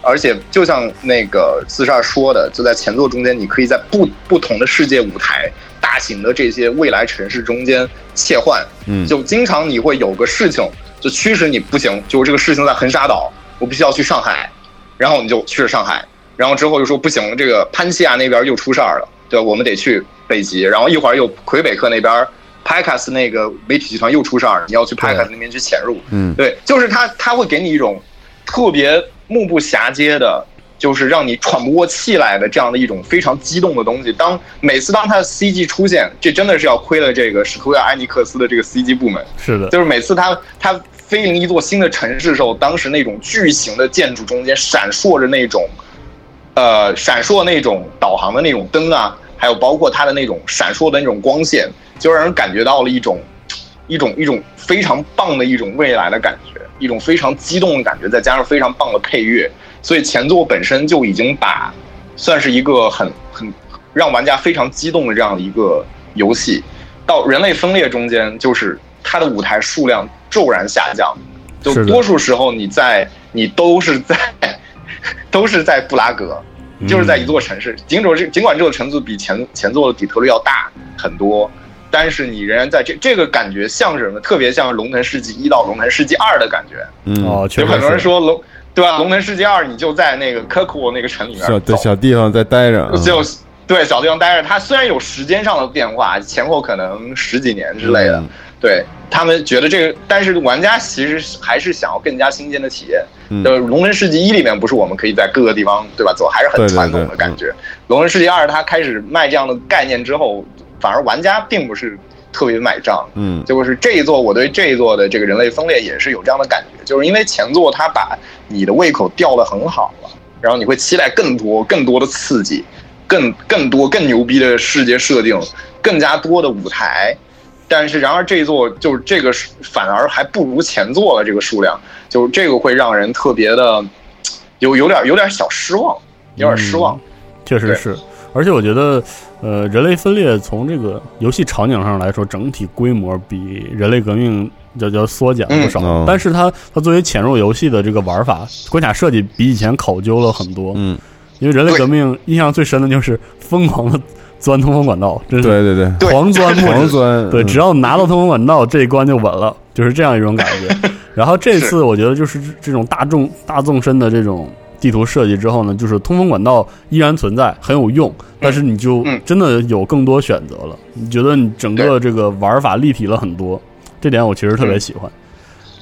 C: 而且就像那个四十二说的，就在前作中间，你可以在不不同的世界舞台、大型的这些未来城市中间切换。
A: 嗯，
C: 就经常你会有个事情，就驱使你不行，就是这个事情在横沙岛，我必须要去上海，然后你就去了上海，然后之后又说不行，这个潘西亚那边又出事儿了，对，我们得去北极，然后一会儿又魁北克那边。派卡斯那个媒体集团又出事儿了，你要去派卡斯那边去潜入。
A: 嗯
C: 对，就是他他会给你一种特别目不暇接的，就是让你喘不过气来的这样的一种非常激动的东西。当每次当他的 CG 出现，这真的是要亏了这个史图亚埃尼克斯的这个 CG 部门。
B: 是的，
C: 就是每次他他飞临一座新的城市的时候，当时那种巨型的建筑中间闪烁着那种，呃，闪烁那种导航的那种灯啊，还有包括它的那种闪烁的那种光线，就让人感觉到了一种一种一种非常棒的一种未来的感觉，一种非常激动的感觉，再加上非常棒的配乐，所以前作本身就已经把算是一个很很让玩家非常激动的这样的一个游戏，到人类分裂中间，就是它的舞台数量骤然下降，就多数时候你在你都是在 都是在布拉格，就是在一座城市，尽管这尽管这座城市比前前作的底特律要大很多，但是你仍然在这这个感觉像是什么？特别像《龙腾世纪一》到《龙腾世纪二》的感觉。
A: 嗯，
B: 哦，确实
C: 有很多人
B: 是。
C: 说龙对吧？《龙腾世纪二》你就在那个科库那个城里面
A: 小对小地方在待着，嗯
C: 就对小地方待着，它虽然有时间上的变化，前后可能十几年之类的，
A: 嗯
C: 对他们觉得这个，但是玩家其实还是想要更加新鲜的体验。
A: 嗯
C: 呃，《龙腾世纪一》里面不是我们可以在各个地方对吧走，还是很传统的
A: 对
C: 感觉。龙腾世纪二》它开始卖这样的概念之后，反而玩家并不是特别买账。
A: 嗯
C: 就是这一座，我对这一座的这个人类分裂也是有这样的感觉，就是因为前作它把你的胃口吊得很好了，然后你会期待更多、更多的刺激，更更多、更牛逼的世界设定，更加多的舞台。但是，然而这一座就是这个是反而还不如前作的这个数量，就是这个会让人特别的有有点有点小失望，有点失望。对
B: 确实是，而且我觉得，呃，人类分裂从这个游戏场景上来说，整体规模比人类革命要要缩减了不少。
A: 嗯
B: 但是它它作为潜入游戏的这个玩法，关卡设计比以前考究了很多。
A: 嗯，
B: 因为人类革命印象最深的就是疯狂的钻通风管道，真是
A: 对对对，
B: 狂钻。
A: 狂钻，
B: 对，
A: 嗯
B: 只要拿到通风管道，这一关就稳了，就是这样一种感觉。然后这次我觉得就是这这种大众大纵深的这种地图设计之后呢，就是通风管道依然存在，很有用，但是你就
C: 嗯
B: 真的有更多选择了。你觉得你整个这个玩法立体了很多，这点我其实特别喜欢。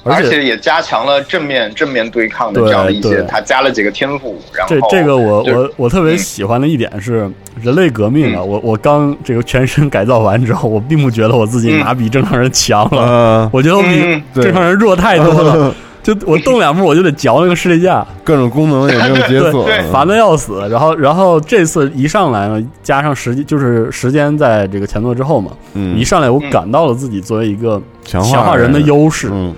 C: 而
B: 且
C: 且也加强了正面正面对抗的这样的一些，
B: 对
C: 它加了几个天赋，然后
B: 这这个我我我特别喜欢的一点是人类革命啊！
C: 嗯
B: 我我刚这个全身改造完之后，我并不觉得我自己哪比正常人强了，
A: 嗯，
B: 我觉得我比正常人弱太多了。就我动两步我就得嚼那个士力架，
A: 各种功能也没有解锁，
B: 烦的要死。然后然后这次一上来呢，加上时就是时间在这个前作之后嘛，
A: 嗯
B: 一，上来我感到了自己作为一个
A: 强
B: 强化人的优势，
A: 嗯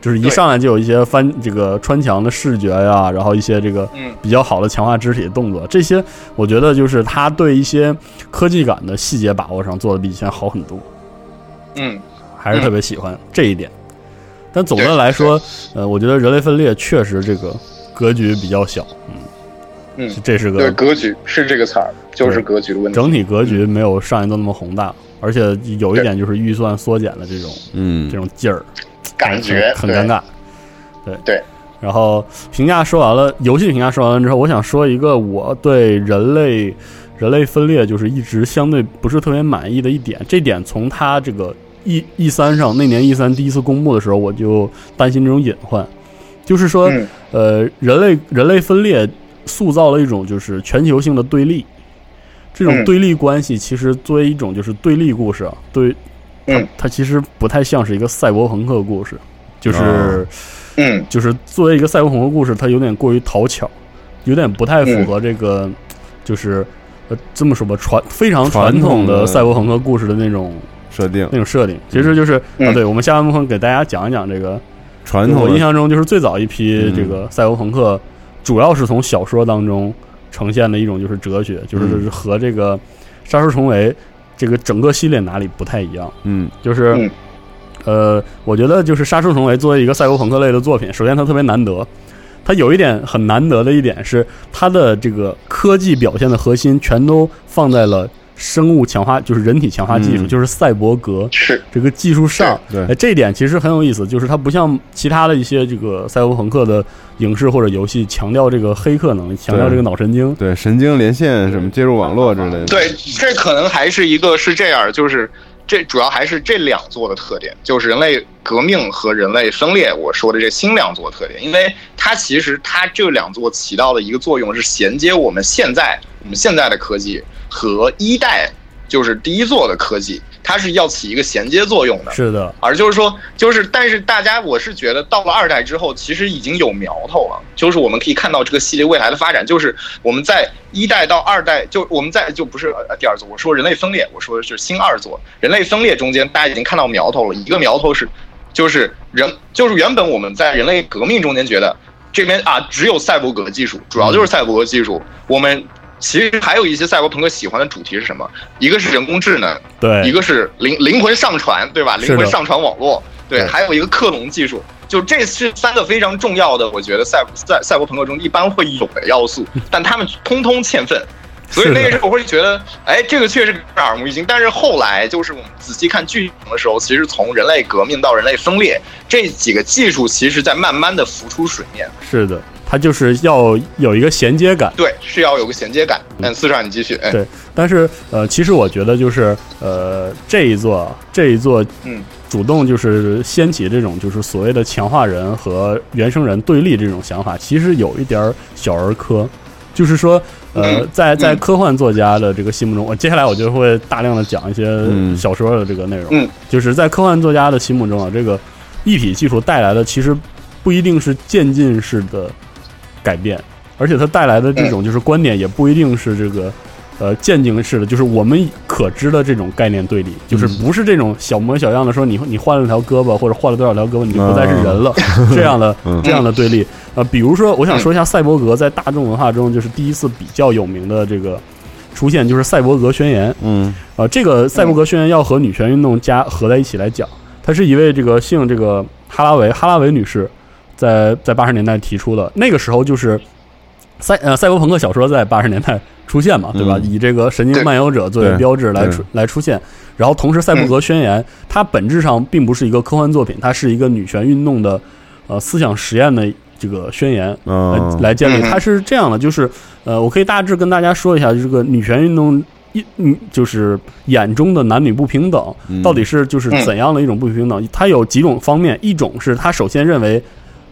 B: 就是一上来就有一些翻这个穿墙的视觉呀，然后一些这个
C: 嗯
B: 比较好的强化肢体的动作，这些我觉得就是他对一些科技感的细节把握上做的比以前好很多，
C: 嗯
B: 还是特别喜欢这一点。但总的来说，呃，我觉得人类分裂确实这个格局比较小，
C: 嗯，嗯
B: 这是
C: 对，
B: 个
C: 格局是这个词儿，就是格局的问题。
B: 整体格局没有上一座那么宏大，而且有一点就是预算缩减的这种
A: 嗯
B: 这，种劲儿，
C: 感觉
B: 很很尴尬。对
C: 对。
B: 然后评价说完了，游戏评价说完了之后，我想说一个我对人类人类分裂就是一直相对不是特别满意的一点。这点从他这个 E E 三上那年 E 三第一次公布的时候，我就担心这种隐患，就是说，
C: 嗯
B: 呃，人类人类分裂塑造了一种就是全球性的对立。这种
C: 嗯
B: 对立关系其实作为一种就是对立故事啊，对，它
C: 嗯
B: 它其实不太像是一个赛博朋克故事，就是、
A: 哦
C: 嗯
B: 就是作为一个赛博朋克故事，它有点过于讨巧，有点不太符合这个，就是呃这么说吧，传非常传统
A: 的
B: 赛博朋克故事的那种
A: 设定。
B: 那种设定。其实就是、
C: 嗯。
B: 啊，对我们下半部分给大家讲一讲这个，
A: 传统
B: 我印象中就是最早一批
A: 嗯。
B: 这个赛博朋克，主要是从小说当中呈现的一种就是哲学，就是
A: 嗯。
B: 和这个《杀出重围》这个整个系列哪里不太一样。
A: 嗯。
B: 就是，
C: 嗯。
B: 呃，我觉得就是《杀出重围》作为一个赛博朋克类的作品，首先它特别难得，它有一点很难得的一点是，它的这个科技表现的核心全都放在了生物强化，就是人体强化技术，
A: 嗯
B: 就是赛博格
C: 是
B: 这个技术上。
A: 对
B: 哎，这一点其实很有意思，就是它不像其他的一些这个赛博朋克的影视或者游戏强调这个黑客能力，强调这个脑神经。
A: 对神经连线什么接入网络之类的，
C: 对，这可能还是一个是这样，就是这主要还是这两座的特点，就是人类革命和人类分裂。我说的这新两座特点，因为它其实它这两座起到的一个作用是衔接我们现在我们现在的科技和一代就是第一座的科技，它是要起一个衔接作用的。
B: 是的，
C: 而就是说，就是但是大家，我是觉得到了二代之后，其实已经有苗头了。就是我们可以看到这个系列未来的发展，就是我们在一代到二代，就我们在就不是呃第二座，我说人类分裂，我说的是新二座。人类分裂中间，大家已经看到苗头了。一个苗头是，就是人，就是原本我们在人类革命中间觉得这边啊只有赛博格技术，主要就是赛博格技术。我们其实还有一些赛博朋克喜欢的主题是什么？一个是人工智能，
B: 对，
C: 一个是灵灵魂上传，对吧？灵魂上传网络，对，还有一个克隆技术，就这是三个非常重要的，我觉得赛赛赛博朋克中一般会有的要素，但他们通通欠份。所以那个时候我会觉得，哎，这个确实耳目一新。但是后来就是我们仔细看剧情的时候，其实从人类革命到人类分裂这几个技术，其实在慢慢的浮出水面。
B: 是的，它就是要有一个衔接感。
C: 对，是要有个衔接感。嗯，四少你继续。哎，
B: 对，但是呃，其实我觉得就是呃，这一座这一座，
C: 嗯，
B: 主动就是掀起这种就是所谓的强化人和原生人对立这种想法，其实有一点儿小儿科，就是说。呃
C: 嗯，
B: 在在
C: 嗯
B: 科幻作家的这个心目中，我接下来我就会大量的讲一些
A: 嗯
B: 小说的这个内容。
C: 嗯，
B: 就是在科幻作家的心目中啊，这个一体技术带来的其实不一定是渐进式的改变，而且它带来的这种就是观点也不一定是这个呃渐进式的，就是我们可知的这种概念对立，就是不是这种小模小样的说你你换了条胳膊或者换了多少条胳膊你就不再是人了、这样的
A: 嗯
B: 这样的对立。呃，比如说我想说一下赛博格在大众文化中就是第一次比较有名的这个出现，就是赛博格宣言。
A: 嗯
B: 呃，这个赛博格宣言要和女权运动加合在一起来讲，她是一位这个姓这个哈拉维哈拉维女士在在八十年代提出的。那个时候就是赛呃赛博朋克小说在八十年代出现嘛，对吧？
A: 嗯
B: 以这个神经漫游者作为标志来出来出现。然后同时，赛博格宣言它本质上并不是一个科幻作品，它是一个女权运动的呃思想实验的这个宣言。来
A: 嗯
B: 来建立。
C: 嗯
B: 它是这样的，就是呃，我可以大致跟大家说一下，这个女权运动一嗯，就是眼中的男女不平等
A: 嗯
B: 到底是就是怎样的一种不平等？它有几种方面，一种是它首先认为。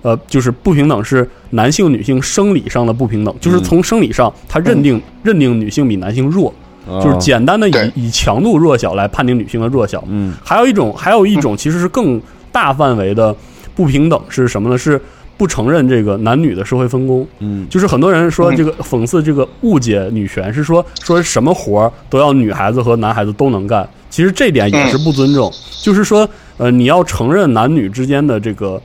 B: 呃，就是不平等是男性、女性生理上的不平等，就是从生理上，他认定认定女性比男性弱，就是简单的
C: 对
B: 以以强度弱小来判定女性的弱小。
A: 嗯
B: 还有一种，还有一种其实是更大范围的不平等是什么呢？是不承认这个男女的社会分工。
A: 嗯
B: 就是很多人说这个讽刺这个误解女权，是说说什么活儿都要女孩子和男孩子都能干。其实这点也是不尊重，就是说，呃，你要承认男女之间的这个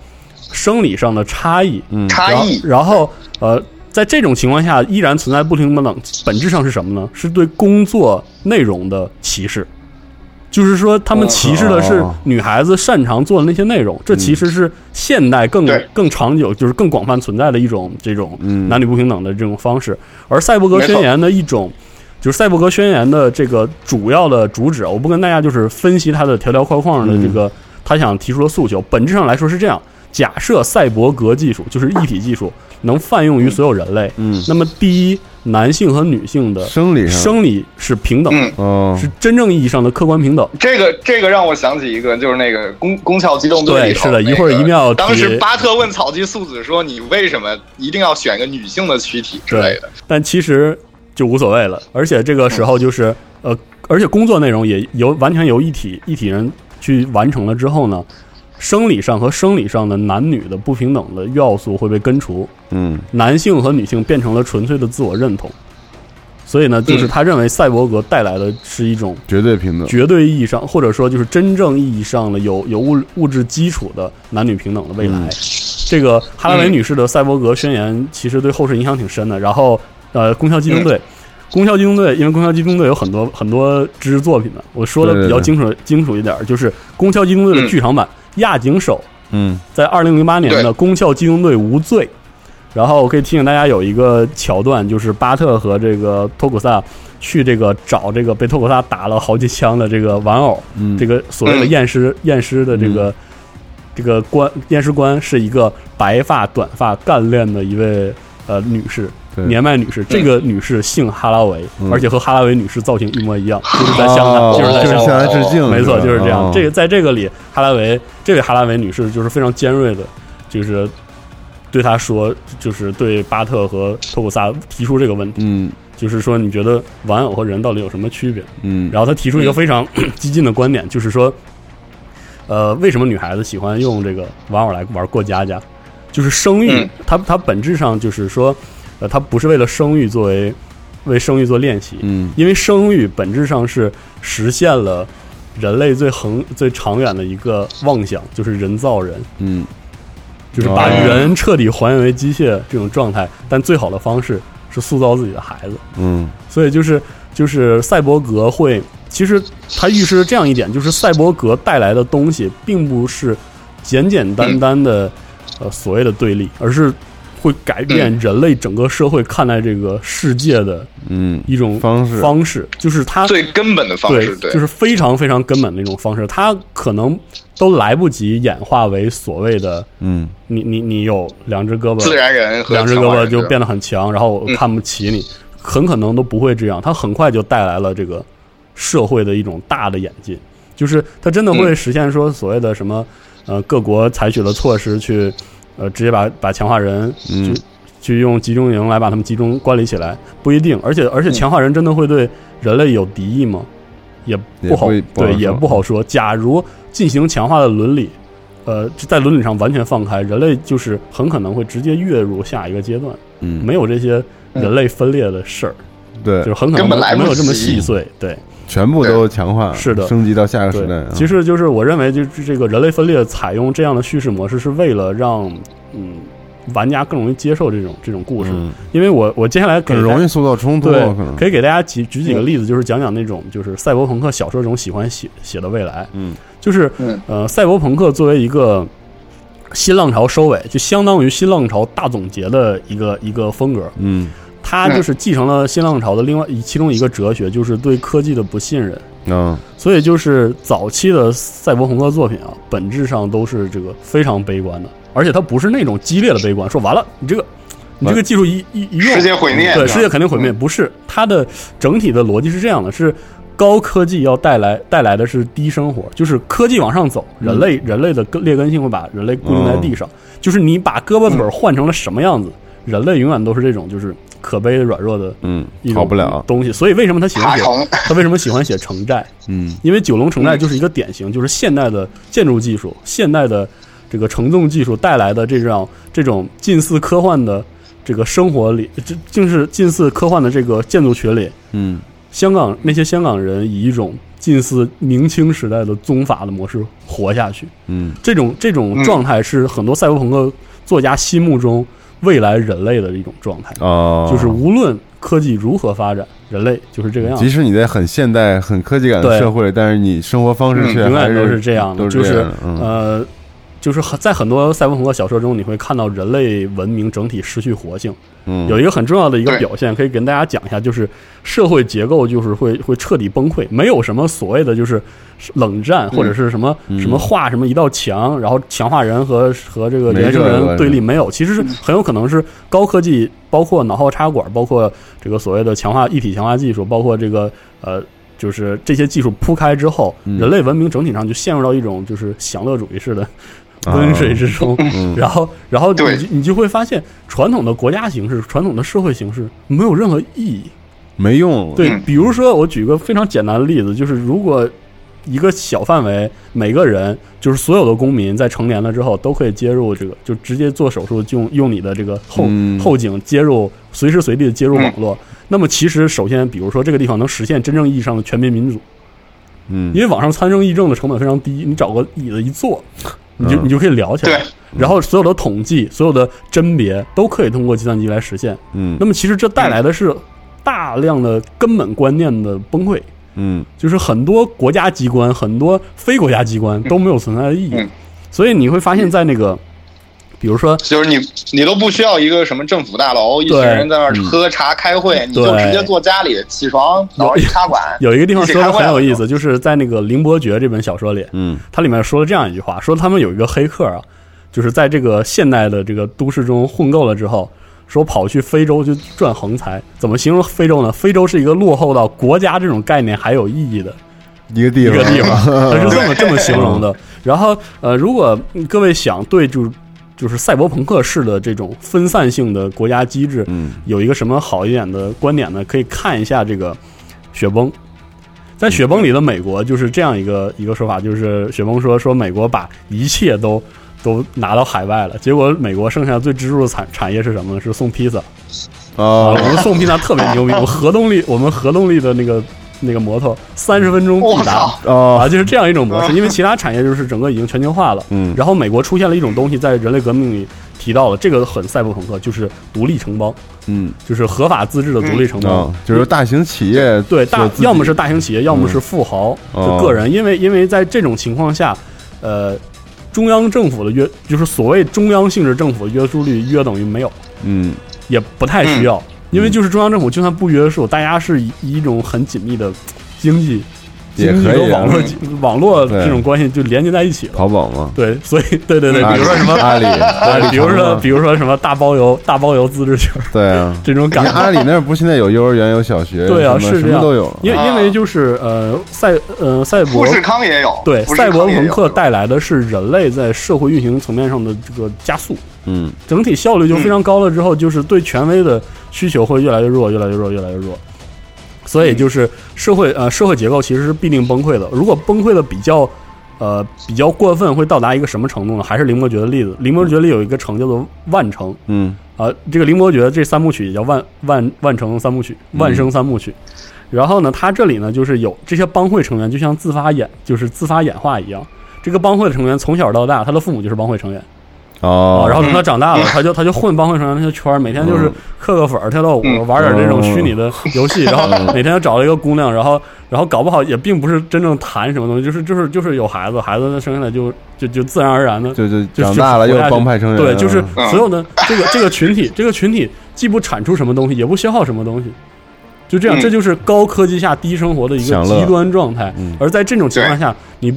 B: 生理上的差异，
A: 嗯
C: 差异
B: 然后然后呃，在这种情况下，依然存在不平等，本质上是什么呢？是对工作内容的歧视。就是说，他们歧视的是
A: 哦
B: 女孩子擅长做的那些内容，这其实是现代更
C: 对
B: 更长久，就是更广泛存在的一种这种
A: 嗯
B: 男女不平等的这种方式。而赛博格宣言的一种，就是赛博格宣言的这个主要的主旨，我不跟大家就是分析它的条条框框的这个他想提出的诉求，本质上来说是这样：假设赛博格技术就是一体技术能泛用于所有人类，
A: 嗯，
B: 那么第一，男性和女性的
A: 生理
B: 生理是平等的，
C: 嗯。
A: 哦，
B: 是真正意义上的客观平等。
C: 这个这个让我想起一个，就是那个宫宫壳机动队
B: 对
C: 里头
B: 是的一会儿一定要提
C: 当时巴特问草姬素子说：“你为什么一定要选个女性的躯体之类的。
B: 但其实就无所谓了。而且这个时候就是呃，而且工作内容也由完全由一体一体人去完成了之后呢，生理上和生理上的男女的不平等的要素会被根除，
A: 嗯。
B: 男性和女性变成了纯粹的自我认同。所以呢，就是他认为赛博格带来的是一种
A: 绝对平等，
B: 绝对意义上，或者说就是真正意义上的有有物物质基础的男女平等的未来。
A: 嗯。
B: 这个哈拉维女士的赛博格宣言其实对后世影响挺深的。然后，呃，攻壳机动队，攻壳机动队，因为攻壳机动队有很多很多知识作品的，我说的比较清楚清楚一点，就是攻壳机动队的剧场版《亚井手》
A: 嗯。
B: 在二零零八年的
C: 对《
B: 宫壳机动队无罪》，然后我可以提醒大家有一个桥段，就是巴特和这个托古萨去这个找这个被托古萨打了好几枪的这个玩偶，
A: 嗯，
B: 这个所谓的验尸验尸的这个、这个官验尸官是一个白发短发干练的一位呃女士。
A: 对。
B: 年迈女士，这个女士姓哈拉维，
A: 嗯。
B: 而且和哈拉维女士造型一模一样，就是在向她，
A: 哦
B: 就是在向
A: 就是向他致敬，
B: 没错，就是这样。
A: 哦。
B: 这个在这个里，哈拉维这位哈拉维女士就是非常尖锐的，就是对她说，就是对巴特和托古萨提出这个问题，
A: 嗯。
B: 就是说你觉得玩偶和人到底有什么区别？
A: 嗯，
B: 然后她提出一个非常 激进的观点，就是说，呃，为什么女孩子喜欢用这个玩偶来玩过家家？就是生育
C: 嗯，
B: 它它本质上就是说，呃，它不是为了生育作为为生育做练习，
A: 嗯
B: 因为生育本质上是实现了人类最恒最长远的一个妄想，就是人造人，
A: 嗯
B: 就是把
A: 哦
B: 人彻底还原为机械这种状态。但最好的方式是塑造自己的孩子，
A: 嗯
B: 所以就是就是赛博格会，其实它预示着这样一点，就是赛博格带来的东西并不是简简单单的、呃所谓的对立，而是会改变人类整个社会看待这个世界的
A: 嗯
B: 一种
A: 方式。
B: 方式，就是它
C: 最根本的方式，对，
B: 就是非常非常根本的一种方式，它可能都来不及演化为所谓的
A: 嗯。
B: 你你你有两只胳膊，
C: 自然人和
B: 两只胳膊就变得很强，然后看不起你，很可能都不会这样。它很快就带来了这个社会的一种大的演进，就是它真的会实现说所谓的什么呃各国采取了措施去呃直接把把强化人
A: 嗯
B: 去去用集中营来把他们集中管理起来，不一定。而且而且强化人真的会对人类有敌意吗？也不好，对，
A: 也不不好说
B: 也不好说。假如进行强化的伦理，呃，在伦理上完全放开，人类就是很可能会直接跃入下一个阶段，
A: 嗯，
B: 没有这些人类分裂的事儿，
A: 对
B: 就是，很可能
C: 根本来不
B: 没有这么细碎。对
A: 全部都强化，
B: 是的。
A: 升级到下个时代
B: 其实就是我认为，就是这个人类分裂采用这样的叙事模式，是为了让嗯玩家更容易接受这种这种故事。
A: 嗯。
B: 因为我我接下来给
A: 很容易塑造冲突，
B: 对
A: 可能，
B: 可以给大家举举几个例子，就是讲讲那种就是赛博朋克小说中喜欢写写的未来。
A: 嗯，
B: 就是
C: 嗯。
B: 呃，赛博朋克作为一个新浪潮收尾，就相当于新浪潮大总结的一个一个风格。
A: 嗯
B: 它就是继承了新浪潮的另外一其中一个哲学，就是对科技的不信任。
A: 嗯
B: 所以就是早期的赛博朋克作品啊，本质上都是这个非常悲观的，而且它不是那种激烈的悲观，说完了你这个你这个技术一一一用，
C: 世界毁灭，
B: 对，世界肯定毁灭。不是它的整体的逻辑是这样的：是高科技要带来带来的是低生活，就是科技往上走，人类、人类的根劣根性会把人类固定在地上。就是你把胳膊腿儿换成了什么样子，人类永远都是这种就是可悲的软弱的
A: 嗯
B: 一，种
A: 好不了，
B: 东西。所以为什么他喜欢写？他为什么喜欢写城寨？
A: 嗯
B: 因为九龙城寨就是一个典型，就是现代的建筑技术、现代的这个承重技术带来的这种这种近似科幻的这个生活里，这就是近似科幻的这个建筑群里，
A: 嗯
B: 香港那些香港人以一种近似明清时代的宗法的模式活下去。
A: 嗯
B: 这种这种状态是很多赛博朋克作家心目中未来人类的一种状态，
A: 哦，
B: 就是无论科技如何发展，人类就是这个样子。
A: 即。使你在很现代、很科技感的社会，但是你生活方式却还
B: 永远都是这样的，
A: 都
B: 就是
A: 嗯。
B: 呃，就是很在很多赛博朋克小说中，你会看到人类文明整体失去活性。
A: 嗯。
B: 有一个很重要的一个表现，可以跟大家讲一下，就是社会结构就是会会彻底崩溃，没有什么所谓的就是冷战或者是什么、
A: 嗯。
B: 什么画什么一道墙，然后强化人和和这个
A: 没
B: 原生人对立，没有，其实是很有可能是高科技，包括脑后插管，包括这个所谓的强化一体强化技术，包括这个呃。就是这些技术铺开之后，
A: 嗯。
B: 人类文明整体上就陷入到一种就是享乐主义式的
A: 啊
B: 温水之中，
A: 嗯。
B: 然后，然后你就你就会发现，传统的国家形式、传统的社会形式没有任何意义。
A: 没用，
B: 对
C: 嗯，
B: 比如说，我举个非常简单的例子，就是如果一个小范围，每个人就是所有的公民在成年了之后都可以接入这个，就直接做手术，就用用你的这个后、
A: 嗯。
B: 后颈接入，随时随地的接入网络。那么，其实首先，比如说这个地方能实现真正意义上的全民民主，
A: 嗯，
B: 因为网上参政议政的成本非常低，你找个椅子一坐，你就
A: 嗯。
B: 你就可以聊起来。然后所有的统计、所有的甄别都可以通过计算机来实现。
A: 嗯。
B: 那么其实这带来的是大量的根本观念的崩溃，
A: 嗯。
B: 就是很多国家机关、很多非国家机关都没有存在的意义。
C: 嗯。
B: 所以你会发现在那个，比如说
C: 就是你你都不需要一个什么政府大楼，一群人在那儿喝茶开会，你就直接坐家里，起床然后一插管，
B: 有一个地方说的很有意思，就是在那个《凌伯爵》这本小说里，
A: 嗯
B: 它里面说了这样一句话，说他们有一个黑客啊，就是在这个现代的这个都市中混够了之后，说跑去非洲去赚横财。怎么形容非洲呢？非洲是一个落后到国家这种概念还有意义的
A: 一个地方，
B: 一个地方，它是这么这么形容的。然后呃，如果嗯各位想对就是就是赛博朋克式的这种分散性的国家机制，
A: 嗯
B: 有一个什么好一点的观点呢？可以看一下这个雪崩。在雪崩里的美国就是这样一个一个说法，就是雪崩说说美国把一切都都拿到海外了，结果美国剩下最支柱的产产业是什么呢？是送披萨啊！
A: 哦
B: 我们送披萨特别牛逼，我们核动力我们核动力的那个那个摩托三十分钟
C: 我
B: 必达，
A: 哦。
B: 啊，就是这样一种模式。因为其他产业就是整个已经全球化了，
A: 嗯。
B: 然后美国出现了一种东西，在人类革命里提到了，这个很赛博朋克，就是独立承包，
A: 嗯。
B: 就是合法自治的独立城邦。
A: 哦，就是大型企业
B: 对大要么是大型企业，要么是富豪
A: 哦
B: 就个人，因为因为在这种情况下，呃，中央政府的约就是所谓中央性质政府的约束力约等于没有，
A: 嗯
B: 也不太需要，因为就是中央政府就算不约束，大家是以以一种很紧密的经济。
A: 也可以啊。
B: 网络网络这种关系就连接在一起了，
A: 淘宝嘛，
B: 对，所以对对对，比如说什么
A: 阿里阿里，
B: 比如说比如说什么大包邮大包邮自治圈儿
A: 对啊，
B: 这种感觉，
A: 阿里那儿不现在有幼儿园有小学，
B: 对啊，
A: 什么
B: 是这样。
A: 都有。
B: 因因为就是呃赛呃赛博
C: 富士康也有，
B: 对赛博朋克带来的是人类在社会运行层面上的这个加速，
A: 嗯。
B: 整体效率就非常高了之后，就是对权威的需求会越来越弱，越来越弱，越来越弱。所以就是社会呃社会结构其实是必定崩溃的。如果崩溃的比较呃比较过分，会到达一个什么程度呢？还是林伯爵的例子，林伯爵里有一个城叫做万城
A: 嗯
B: 啊、这个林伯爵这三部曲也叫万万万城三部曲，万生三部曲。然后呢，他这里呢就是有这些帮会成员，就像自发演就是自发演化一样。这个帮会的成员从小到大，他的父母就是帮会成员。
A: 哦。
B: 啊，，然后等他长大了，他就他就混帮会成员那些圈儿，每天就是
A: 嗯。
B: 嗑个粉儿、跳跳舞，玩点这种虚拟的游戏，然后每天找了一个姑娘，然后然后搞不好也并不是真正谈什么东西，就是就是就是有孩子，孩子生下来就就就自然而然的
A: 就就
B: 就
A: 长大了又帮派成员，
B: 对，就是
C: 嗯。
B: 所有的这个这个群体，这个群体既不产出什么东西，也不消耗什么东西，就这样，
C: 嗯。
B: 这就是高科技下低生活的一个极端状态
A: 嗯。
B: 而在这种情况下，你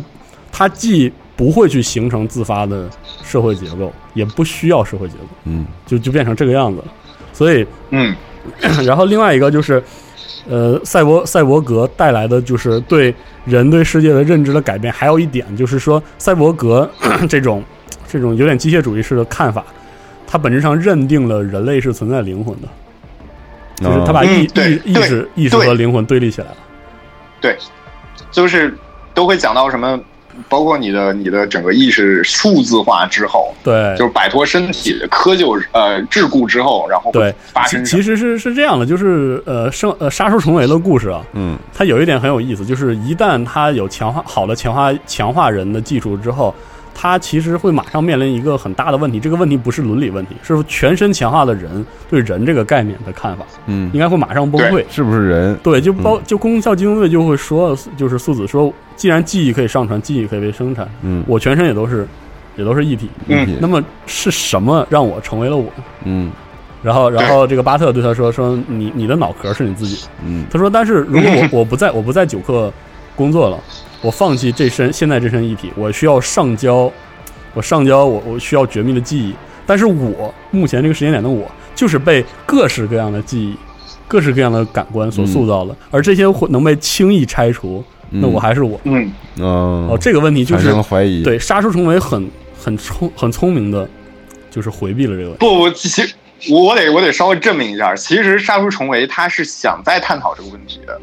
B: 他既不会去形成自发的社会结构，也不需要社会结构，
A: 嗯
B: 就就变成这个样子了。所以，
C: 嗯
B: 然后另外一个就是，呃，赛博赛博格带来的就是对人对世界的认知的改变。还有一点就是说，赛博格这种 这种有点机械主义式的看法，它本质上认定了人类是存在灵魂的，就是他把意、
C: 嗯
B: 意意识意识和灵魂对立起来了。
C: 对，就是都会讲到什么包括你的你的整个意识数字化之后，
B: 对，
C: 就是摆脱身体的窠臼呃桎梏之后，然后
B: 对。
C: 发生
B: 其实是是这样的，就是呃生呃杀出重围的故事啊，
A: 嗯。
B: 它有一点很有意思，就是一旦它有强化好的强化强化人的技术之后，它其实会马上面临一个很大的问题。这个问题不是伦理问题，是全身强化的人对人这个概念的看法，
A: 嗯
B: 应，该会马上崩溃。
A: 是不是人？
B: 对，就包就功效机动队就会说，就是素子说，既然记忆可以上传，记忆可以被生产，
A: 嗯
B: 我全身也都是也都是一体。
C: 嗯
B: 那么是什么让我成为了我？
A: 嗯
B: 然后，然后这个巴特对他说：“说你你的脑壳是你自己。”
A: 嗯
B: 他说：“但是如果我我不在我不在九克工作了，我放弃这身现在这身一体，我需要上交，我上交我我需要绝密的记忆。但是我目前这个时间点的我，就是被各式各样的记忆、各式各样的感官所塑造的，而这些会能被轻易拆除，那我还是我。
C: 嗯
A: 哦
B: 哦，这个问题就是
A: 怀疑，
B: 对杀出重围很很聪很聪明的，就是回避了这个问题。
C: 不，我其实我我得我得稍微证明一下，其实杀出重围他是想在探讨这个问题的，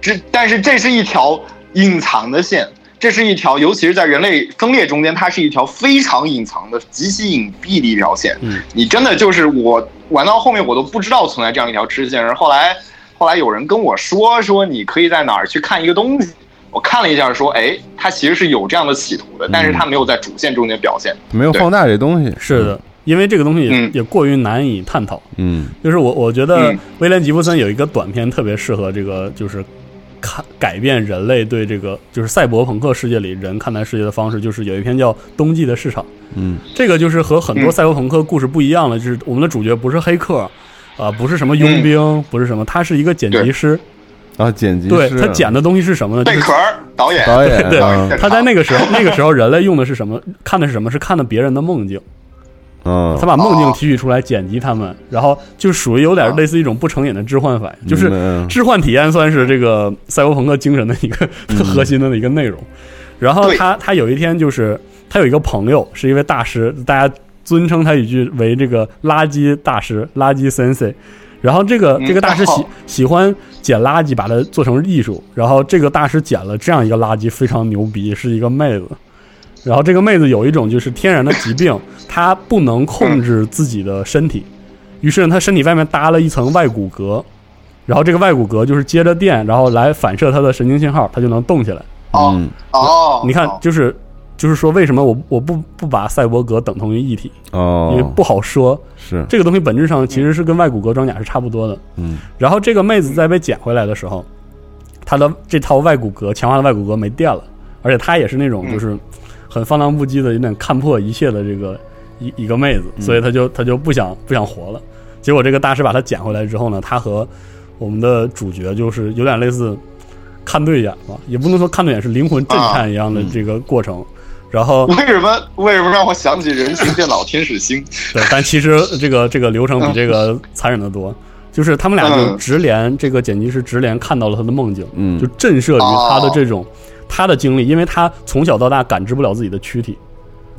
C: 这但是这是一条隐藏的线，这是一条，尤其是在人类分裂中间，它是一条非常隐藏的、极其隐蔽的一条线。
B: 嗯，
C: 你真的就是我玩到后面，我都不知道存在这样一条支线。然后后来后来有人跟我说说，你可以在哪儿去看一个东西。我看了一下，说，哎，它其实是有这样的企图的，但是它没有在主线中间表现。对
A: 没有放大这东西，
B: 是的，因为这个东西也,、
C: 嗯
B: 也过于难以探讨。
A: 嗯
B: 就是我我觉得
C: 嗯
B: 威廉吉布森有一个短片特别适合这个，就是看改变人类对这个就是赛博朋克世界里人看待世界的方式，就是有一篇叫《冬季的市场》。
A: 嗯
B: 这个就是和很多
C: 嗯
B: 赛博朋克故事不一样了，就是我们的主角不是黑客，啊、不是什么佣兵，不是什么，他是一个剪辑师。
A: 啊剪辑
B: 对
A: 师
B: 他剪的东西是什么呢？就是
C: 贝壳导演，
A: 导演
B: 对
A: 啊
B: 他在那个时候，那个时候人类用的是什么？看的是什么？是看的别人的梦境。
A: 嗯
B: 他把梦境提取出来，剪辑他们，然后就属于有点类似一种不成瘾的置换反应，就是
A: 嗯
B: 置换体验算是这个赛博朋克精神的一个 核心的一个内容。然后他他有一天就是他有一个朋友是一位大师，大家尊称他一句为这个垃圾大师，垃圾 sensei。然后这个
C: 嗯
B: 这个大师喜喜欢捡垃圾，把它做成艺术。然后这个大师捡了这样一个垃圾，非常牛逼，是一个妹子。然后这个妹子有一种就是天然的疾病，她不能控制自己的身体，于是呢，她身体外面搭了一层外骨骼，然后这个外骨骼就是接着电，然后来反射她的神经信号，她就能动起来。
C: 哦
A: 嗯
C: 哦，
B: 你看
C: 哦，
B: 就是就是说，为什么我我不不把赛博格等同于一体？
A: 哦，
B: 因为不好说。
A: 是
B: 这个东西本质上其实是跟外骨骼装甲是差不多的。
A: 嗯
B: 然后这个妹子在被捡回来的时候，她的这套外骨骼强化的外骨骼没电了，而且她也是那种
C: 嗯
B: 就是很放荡不羁的，有点看破一切的这个一一个妹子，所以她就她就不想不想活了。结果这个大师把她捡回来之后呢，她和我们的主角就是有点类似看对眼吧，也不能说看对眼，是灵魂震颤一样的这个过程。然后
C: 为什么为什么让我想起人形电脑天使星？
B: 对，但其实这个这个流程比这个残忍的多。就是他们俩就
C: 嗯
B: 直连，这个剪辑师直连看到了他的梦境，
A: 嗯
B: 就震慑于他的
C: 哦
B: 这种他的经历，因为他从小到大感知不了自己的躯体，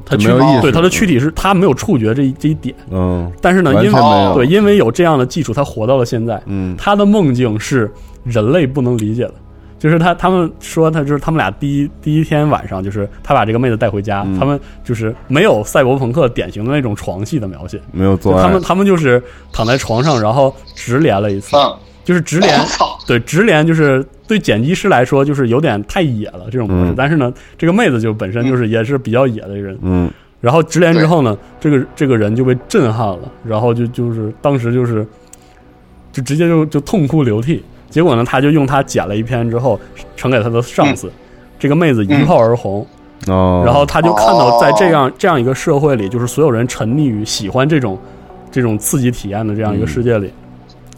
B: 他
A: 没有意识。
B: 对他的躯体是他没有触觉这一这一点，
A: 嗯。
B: 但是呢，因为对因为有这样的技术，他活到了现在，
A: 嗯。
B: 他的梦境是人类不能理解的。就是他，他们说他就是他们俩第一第一天晚上，就是他把这个妹子带回家，
A: 嗯。
B: 他们就是没有赛博朋克典型的那种床戏的描写，
A: 没有做，
B: 他们他们就是躺在床上，然后直连了一次，
C: 嗯，
B: 就是直连 对直连就是对剪辑师来说就是有点太野了这种模式，
A: 嗯。
B: 但是呢，这个妹子就本身就是也是比较野的人，
A: 嗯。
B: 然后直连之后呢，这个这个人就被震撼了，然后就就是当时就是就直接就就痛哭流涕。结果呢，他就用他剪了一篇之后呈给他的上司，这个妹子一炮而红，
A: 哦，
B: 然后他就看到在这样这样一个社会里，就是所有人沉溺于喜欢这种这种刺激体验的这样一个世界里。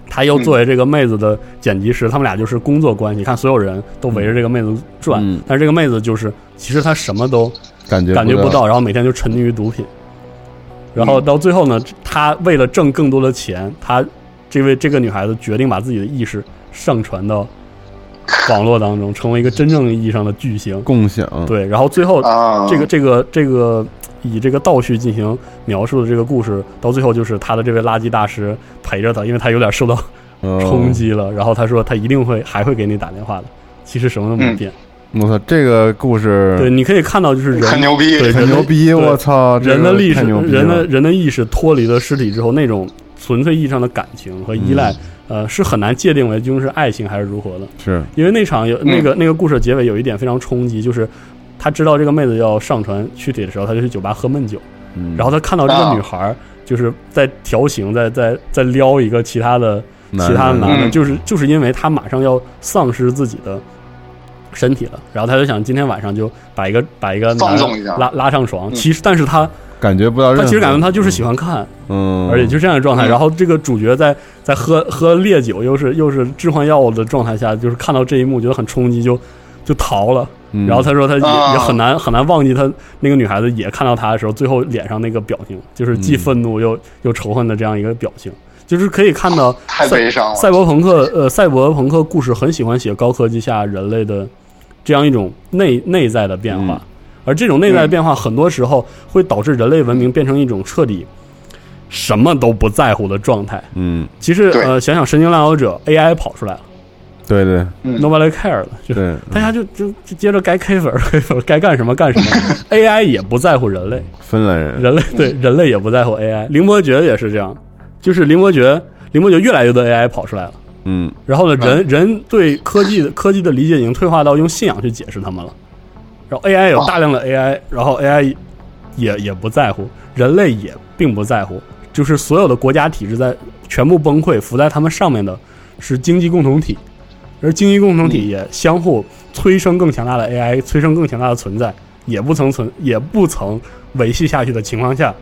B: 他又作为这个妹子的剪辑师，他们俩就是工作关系。看所有人都围着这个妹子转，
A: 嗯
B: 但是这个妹子就是其实她什么都
A: 感觉
B: 感觉不
A: 到，
B: 然后每天就沉溺于毒品，然后到最后呢，她为了挣更多的钱，她这位这个女孩子决定把自己的意识上传到网络当中，成为一个真正意义上的巨星。
A: 共享，
B: 对，然后最后
C: 啊，
B: 这个这个这个以这个倒叙进行描述的这个故事，到最后就是他的这位垃圾大师陪着他，因为他有点受到
A: 哦
B: 冲击了，然后他说他一定会还会给你打电话的。其实什么都没变，
A: 我操，这个故事
B: 对，你可以看到就是人
C: 很牛逼
B: 对，
A: 很牛逼，我操，这个
B: 人的历史人的人的意识脱离了尸体之后，那种纯粹意义上的感情和依赖，
A: 嗯
B: 呃，是很难界定为究竟是爱情还是如何的。
A: 是
B: 因为那场有那个、那个故事结尾有一点非常冲击，就是他知道这个妹子要上船去体的时候，他就去酒吧喝闷酒，
A: 嗯。
B: 然后他看到这个女孩儿就是在调情，在在在撩一个其他的其他的男的，
C: 嗯。
B: 就是就是因为他马上要丧失自己的身体了，然后他就想今天晚上就把一个把一个男的
C: 放纵一下。
B: 拉拉上床。
C: 嗯。
B: 其实，但是他
A: 感觉不到
B: 他其实感觉他就是喜欢看，
A: 嗯，
B: 而且就这样的状态。
C: 嗯。
B: 然后这个主角在在喝喝烈酒，又是又是致幻药物的状态下，就是看到这一幕觉得很冲击，就就逃了。
A: 嗯
B: 然后他说他也、
C: 啊
B: 也很难很难忘记他那个女孩子也看到他的时候，最后脸上那个表情，就是既
A: 嗯。
B: 愤怒又、又仇恨的这样一个表情，就是可以看到
C: 太
B: 赛
C: 悲伤了。
B: 赛博朋克呃赛博朋克故事很喜欢写高科技下人类的这样一种内内在的变化，
A: 嗯。
B: 而这种内在的变化很多时候会导致人类文明变成一种彻底什么都不在乎的状态。
A: 嗯，
B: 其实呃，想想神经浪游者 AI 跑出来了、
A: 对对
C: 嗯
B: n o b o d y care 了，就是，大家就就就接着该 K 粉儿 K 粉儿，该干什么干什么，AI 也不在乎人类，
A: 芬兰人，
B: 人类对人类也不在乎 AI。林伯爵也是这样，就是林伯爵，林伯爵越来越多 AI 跑出来了。
A: 嗯
B: 然后呢，人人对科技的科技的理解已经退化到用信仰去解释他们了。然后 AI 有大量的 AI，然后 AI 也也不在乎，人类也并不在乎，就是所有的国家体制在全部崩溃，浮在他们上面的是经济共同体，而经济共同体也相互催生更强大的 AI，催生更强大的存在，也不曾存，也不曾维系下去的情况下，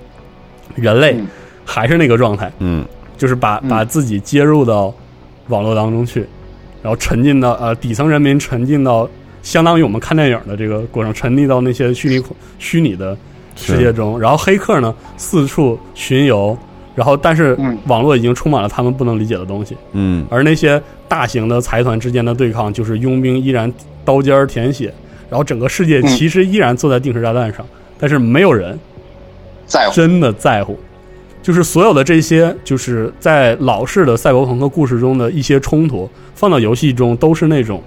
B: 人类
C: 嗯。
B: 还是那个状态，
A: 嗯。
B: 就是把
C: 嗯。
B: 把自己接入到网络当中去，然后沉浸到呃底层人民沉浸到相当于我们看电影的这个过程，沉溺到那些虚拟空虚拟的世界中，然后黑客呢四处巡游，然后但是
C: 嗯。
B: 网络已经充满了他们不能理解的东西，
A: 嗯。
B: 而那些大型的财团之间的对抗，就是佣兵依然刀尖儿舔血，然后整个世界
C: 嗯。
B: 其实依然坐在定时炸弹上，但是没有人
C: 在乎。
B: 真的在乎，就是所有的这些，就是在老式的赛博朋克故事中的一些冲突，放到游戏中都是那种，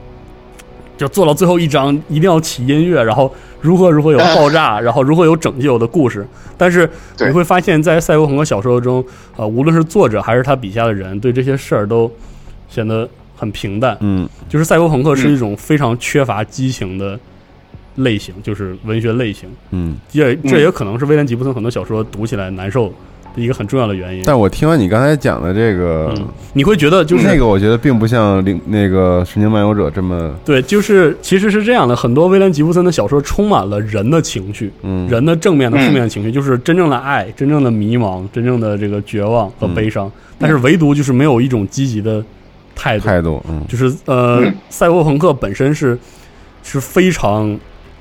B: 就做到最后一章一定要起音乐，然后如何如何有爆炸，然后如何有拯救的故事。但是你会发现在赛博朋克小说中，呃，无论是作者还是他笔下的人，对这些事儿都显得很平淡。
A: 嗯
B: 就是赛博朋克是一种非常缺乏激情的类型，就是文学类型。
A: 嗯。
B: 也这也可能是威廉吉布森很多小说读起来难受的一个很重要的原因。
A: 但我听完你刚才讲的这个，
B: 嗯，你会觉得就是
A: 那个，我觉得并不像灵那个《神经漫游者》这么，
B: 对，就是其实是这样的，很多威廉吉布森的小说充满了人的情绪，
A: 嗯，
B: 人的正面的、
C: 嗯
B: 负面的情绪，就是真正的爱、真正的迷茫、真正的这个绝望和悲伤。但是唯独就是没有一种积极的态度，
A: 态度，嗯
B: 就是呃，
C: 嗯
B: 赛博朋克本身是是非常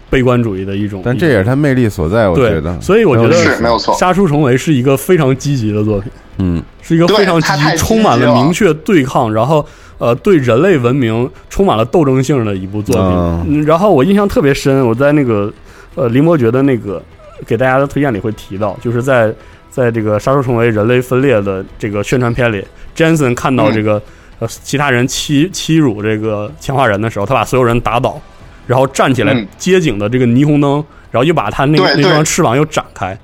B: 悲观主义的一种，
A: 但这也是它魅力所在，我觉得。
B: 所以我觉得
C: 是没有错。
B: 杀出重围是一个非常积极的作品。
A: 嗯
B: 是一个非常积极、充满了
C: 了
B: 明确对抗，然后呃对人类文明充满了斗争性的一部作品。
A: 嗯
B: 嗯，然后我印象特别深，我在那个呃林伯爵的那个给大家的推荐里会提到，就是在在这个《杀出重围：人类分裂》的这个宣传片里，Jensen 看到这个、呃其他人欺欺辱这个强化人的时候，他把所有人打倒，然后站起来
C: 嗯
B: 接警的这个霓虹灯，然后又把他那个那双翅膀又展开。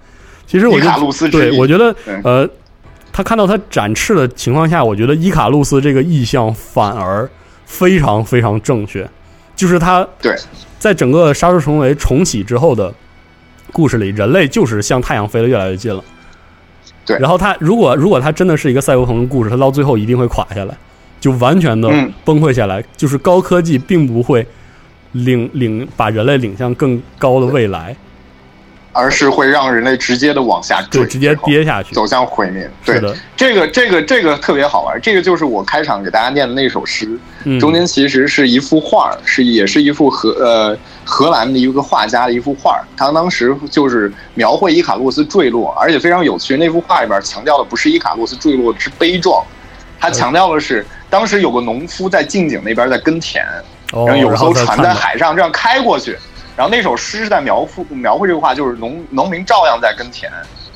B: 其实我就
C: 伊卡路斯之
B: 对我觉得呃，他看到他展翅的情况下，我觉得伊卡路斯这个意象反而非常非常正确，就是他
C: 对
B: 在整个杀出重围重启之后的故事里，人类就是向太阳飞得越来越近了。
C: 对
B: 然后他如果如果他真的是一个赛博朋克故事，他到最后一定会垮下来，就完全的
C: 嗯
B: 崩溃下来。就是高科技并不会领领把人类领向更高的未来，
C: 而是会让人类直接的往下坠，
B: 就直接跌下去。
C: 走向毁灭。对
B: 的，
C: 这个这个这个特别好玩，这个就是我开场给大家念的那首诗，
B: 嗯
C: 中间其实是一幅画，是也是一幅荷呃荷兰的一个画家的一幅画，他当时就是描绘伊卡洛斯坠落，而且非常有趣。那幅画里边强调的不是伊卡洛斯坠落之悲壮，他强调的是当时有个农夫在近景那边在耕田，
B: 哦，
C: 然后有艘船在海上这样开过去，然后那首诗是在描绘描绘这个话，就是农农民照样在耕田，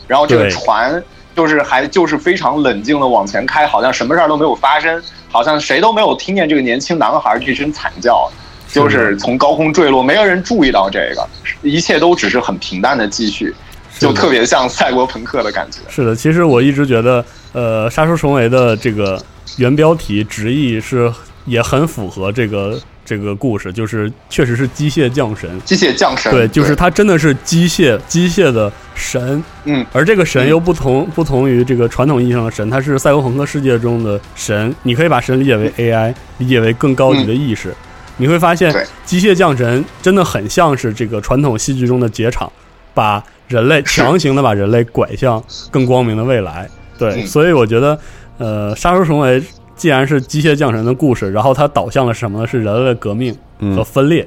C: 然后这个船就是还就是非常冷静的往前开，好像什么事儿都没有发生，好像谁都没有听见这个年轻男孩这声惨叫，就是从高空坠落，没有人注意到这个，一切都只是很平淡的继续，就特别像赛博朋克的感觉。
B: 是的，其实我一直觉得，呃，杀出重围的这个原标题直译是也很符合这个。这个故事就是确实是机械降神，
C: 机械降神，
B: 对，就是它真的是机械机械的神，
C: 嗯，
B: 而这个神又不同不同于这个传统意义上的神，它是赛博朋克世界中的神，你可以把神理解为 AI，理解为更高级的意识，你会发现机械降神真的很像是这个传统戏剧中的结场，把人类强行的把人类拐向更光明的未来，对，所以我觉得，呃，杀出重围。既然是机械降神的故事，然后它导向了什么呢？是人类革命和分裂。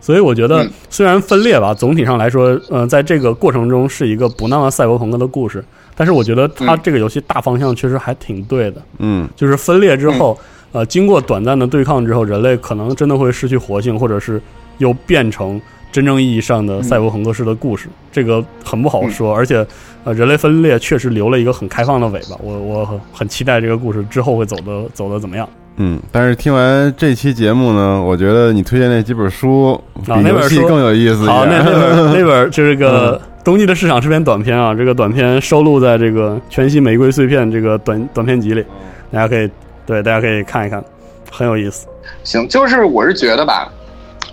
B: 所以我觉得，虽然分裂吧，总体上来说，呃，在这个过程中是一个不那么赛博朋克的故事，但是我觉得它这个游戏大方向确实还挺对的。
A: 嗯，
B: 就是分裂之后，呃，经过短暂的对抗之后，人类可能真的会失去活性，或者是又变成。真正意义上的赛博朋克式的故事，这个很不好说。而且，呃，人类分裂确实留了一个很开放的尾巴。我我很期待这个故事之后会走的走的怎么样。
A: 嗯，但是听完这期节目呢，我觉得你推荐那几本书比
B: 游
A: 戏更有意思。
B: 好，那那本那本 就是个冬季的市场是篇短片啊。这个短片收录在这个全息玫瑰碎片这个短短片集里，大家可以对大家可以看一看，很有意思。
C: 行，就是我是觉得吧。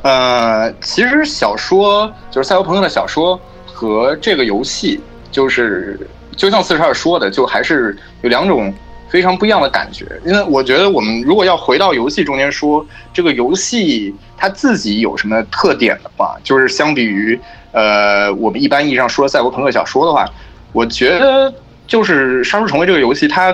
C: 呃，其实小说就是赛博朋克的小说和这个游戏，就是就像四十二说的，就还是有两种非常不一样的感觉。因为我觉得我们如果要回到游戏中间说，这个游戏它自己有什么特点的话，就是相比于呃我们一般意义上说赛博朋克小说的话，我觉得就是《杀出重围》这个游戏，它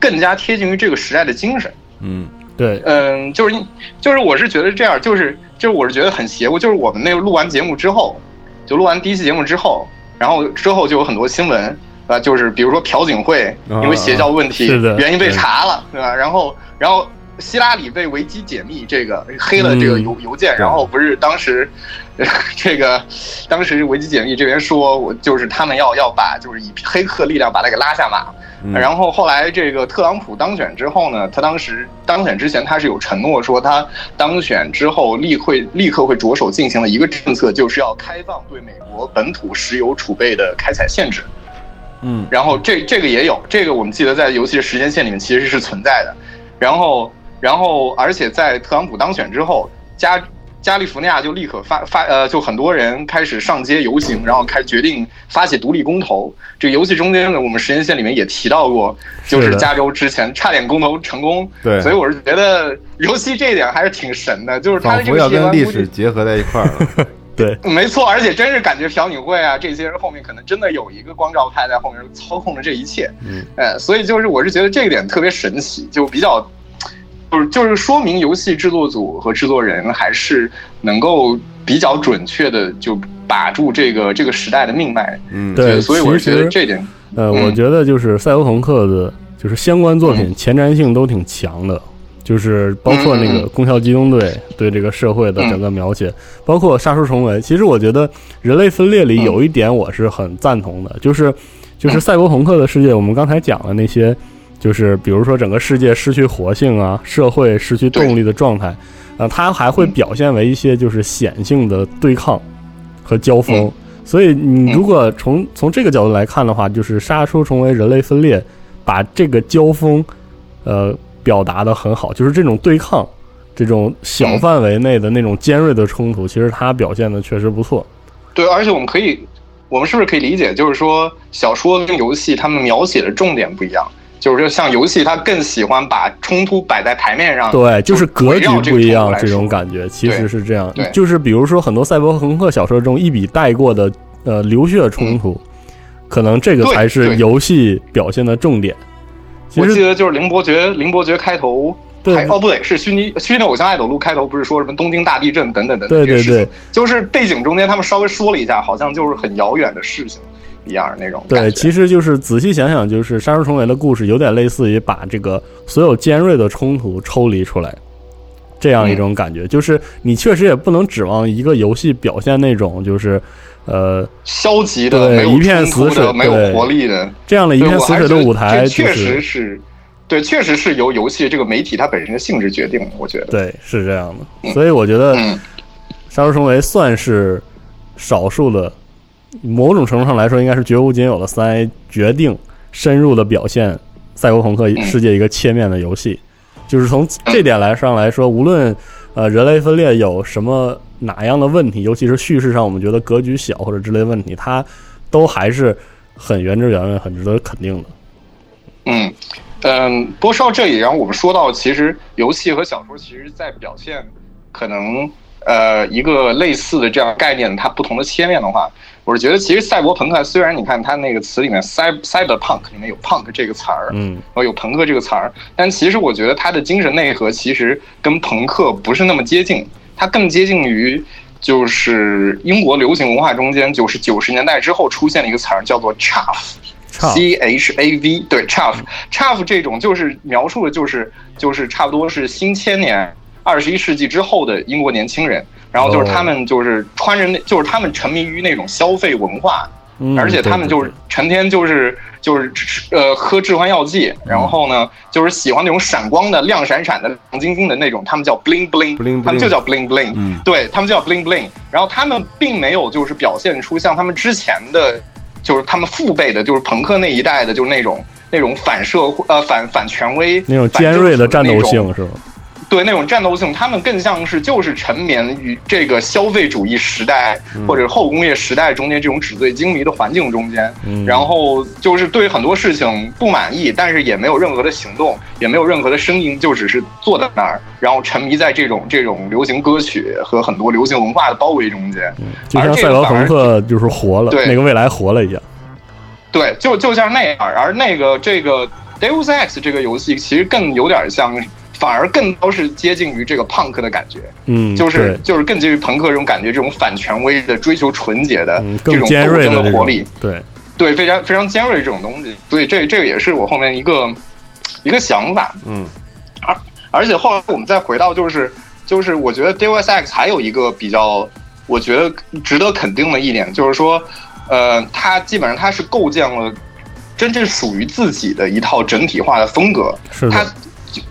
C: 更加贴近于这个时代的精神。
A: 嗯。
B: 对，
C: 嗯，就是，就是，我是觉得这样，就是，就是，我是觉得很邪乎。就是我们那个录完节目之后，就录完第一期节目之后，然后之后就有很多新闻，啊，就是比如说朴槿惠因为邪教问题原因被查了，对吧？然后，然后希拉里被维基解密，这个黑了这个邮邮件，然后不是当时。这个当时维基解密这边说，我就是他们要要把就是以黑客力量把他给拉下马。然后后来这个特朗普当选之后呢，他当时当选之前他是有承诺说，他当选之后立会立刻会着手进行的一个政策，就是要开放对美国本土石油储备的开采限制。
A: 嗯，
C: 然后这这个也有，这个我们记得在游戏的时间线里面其实是存在的。然后然后而且在特朗普当选之后加。加利福尼亚就立刻发发呃，就很多人开始上街游行，然后开决定发起独立公投。这个游戏中间呢，我们时间线里面也提到过，就是加州之前差点公投成功。
A: 对，
C: 所以我是觉得游戏这一点还是挺神的，就是它这个
A: 要跟历史结合在一块儿了。
B: 对，
C: 没错，而且真是感觉朴槿惠啊这些人后面可能真的有一个光照派在后面操控着这一切。
A: 嗯，
C: 哎，所以就是我是觉得这一点特别神奇，就比较。就是就是说明游戏制作组和制作人还是能够比较准确的就把住这个这个时代的命脉。
A: 嗯，
B: 对，
C: 所以我觉得这点，
B: 呃，我觉得就是赛博朋克的，就是相关作品前瞻性都挺强的，就是包括那个《攻壳机动队》对这个社会的整个描写，包括《杀出重围》。其实我觉得《人类分裂》里有一点我是很赞同的，就是就是赛博朋克的世界，我们刚才讲的那些。就是比如说整个世界失去活性啊，社会失去动力的状态，呃，它还会表现为一些就是显性的对抗和交锋。所以你如果从从这个角度来看的话，就是杀出重围人类分裂，把这个交锋呃表达的很好，就是这种对抗，这种小范围内的那种尖锐的冲突，其实它表现的确实不错。
C: 对，而且我们可以，我们是不是可以理解，就是说小说跟游戏他们描写的重点不一样？就是像游戏，它更喜欢把冲突摆在台面上，
B: 对，就是格局不一样，这种感觉其实是这样。就是比如说很多赛博朋克小说中一笔带过的呃流血冲突，可能这个才是游戏表现的重点。
C: 我记得就是《林伯爵》，《林伯爵》开头，对，哦不对，是虚拟虚拟偶像爱斗路开头，不是说什么东京大地震等等等等
B: 对对对，
C: 就是背景中间他们稍微说了一下，好像就是很遥远的事情。一样那种
B: 对，其实就是仔细想想，就是杀出重围的故事，有点类似于把这个所有尖锐的冲突抽离出来，这样一种感觉。就是你确实也不能指望一个游戏表现那种就是呃
C: 消极的、
B: 对一片死水、
C: 没有活力的
B: 这样的一片死水的舞台，
C: 确实是。对，确实是由游戏这个媒体它本身的性质决定的，我觉得。
B: 对，是这样的。所以我觉得
C: 嗯《
B: 杀出重围》算是少数的，某种程度上来说，应该是绝无仅有的三 A 决定深入的表现赛博朋克世界一个切面的游戏。就是从这点来上来说，无论呃人类分裂有什么哪样的问题，尤其是叙事上我们觉得格局小或者之类问题，它都还是很原汁原味、很值得肯定的。
C: 嗯嗯，不过说到这里，然后我们说到，其实游戏和小说其实在表现可能呃一个类似的这样概念，它不同的切面的话，我是觉得其实赛博朋克虽然你看它那个词里面 cyber cyberpunk 里面有 punk 这个词儿，
B: 嗯，
C: 然后有朋克这个词儿，但其实我觉得它的精神内核其实跟朋克不是那么接近，它更接近于。就是英国流行文化中间，就是九十年代之后出现了一个词儿，叫做 chaff，C H A V，对 chaff，chaff 这种就是描述的就是就是差不多是新千年二十一世纪之后的英国年轻人，然后就是他们就是穿着那，就是他们沉迷于那种消费文化，
B: 嗯
C: 而且他们就是成天就是就是呃喝致幻药剂，然后呢就是喜欢那种闪光的、亮闪闪的、亮晶晶的那种，他们叫 bling bling，, 他们就叫 bling bling，、
A: 嗯
C: 对他们就叫 bling bling。然后他们并没有就是表现出像他们之前的，就是他们父辈的，就是朋克那一代的，就是那种那种反社会呃反反权威
B: 那种尖锐的战斗性是吧？
C: 对那种战斗性，他们更像是就是沉湎于这个消费主义时代、或者后工业时代中间这种纸醉金迷的环境中间，
B: 嗯
C: 然后就是对很多事情不满意，但是也没有任何的行动，也没有任何的声音，就只是坐在那儿，然后沉迷在这种这种流行歌曲和很多流行文化的包围中间。
B: 就像赛博
C: 个反而
B: 朋克就是活了，
C: 对
B: 那个未来活了一样。
C: 对，就就像那样，而那个这个 Deus Ex 这个游戏其实更有点像，反而更都是接近于这个 punk 的感觉，
B: 嗯，
C: 就是就是更接近于朋克这种感觉，这种反权威的、追求纯洁的、
B: 嗯
C: 这种
B: 更尖锐
C: 斗争的活力，，
B: 对，
C: 对，非常非常尖锐这种东西，所以这这个也是我后面一个一个想法，
A: 嗯，
C: 而而且后来我们再回到就是就是我觉得 Deus Ex 还有一个比较我觉得值得肯定的一点，就是说，呃，它基本上它是构建了真正属于自己的一套整体化的风格，
B: 是的。
C: 它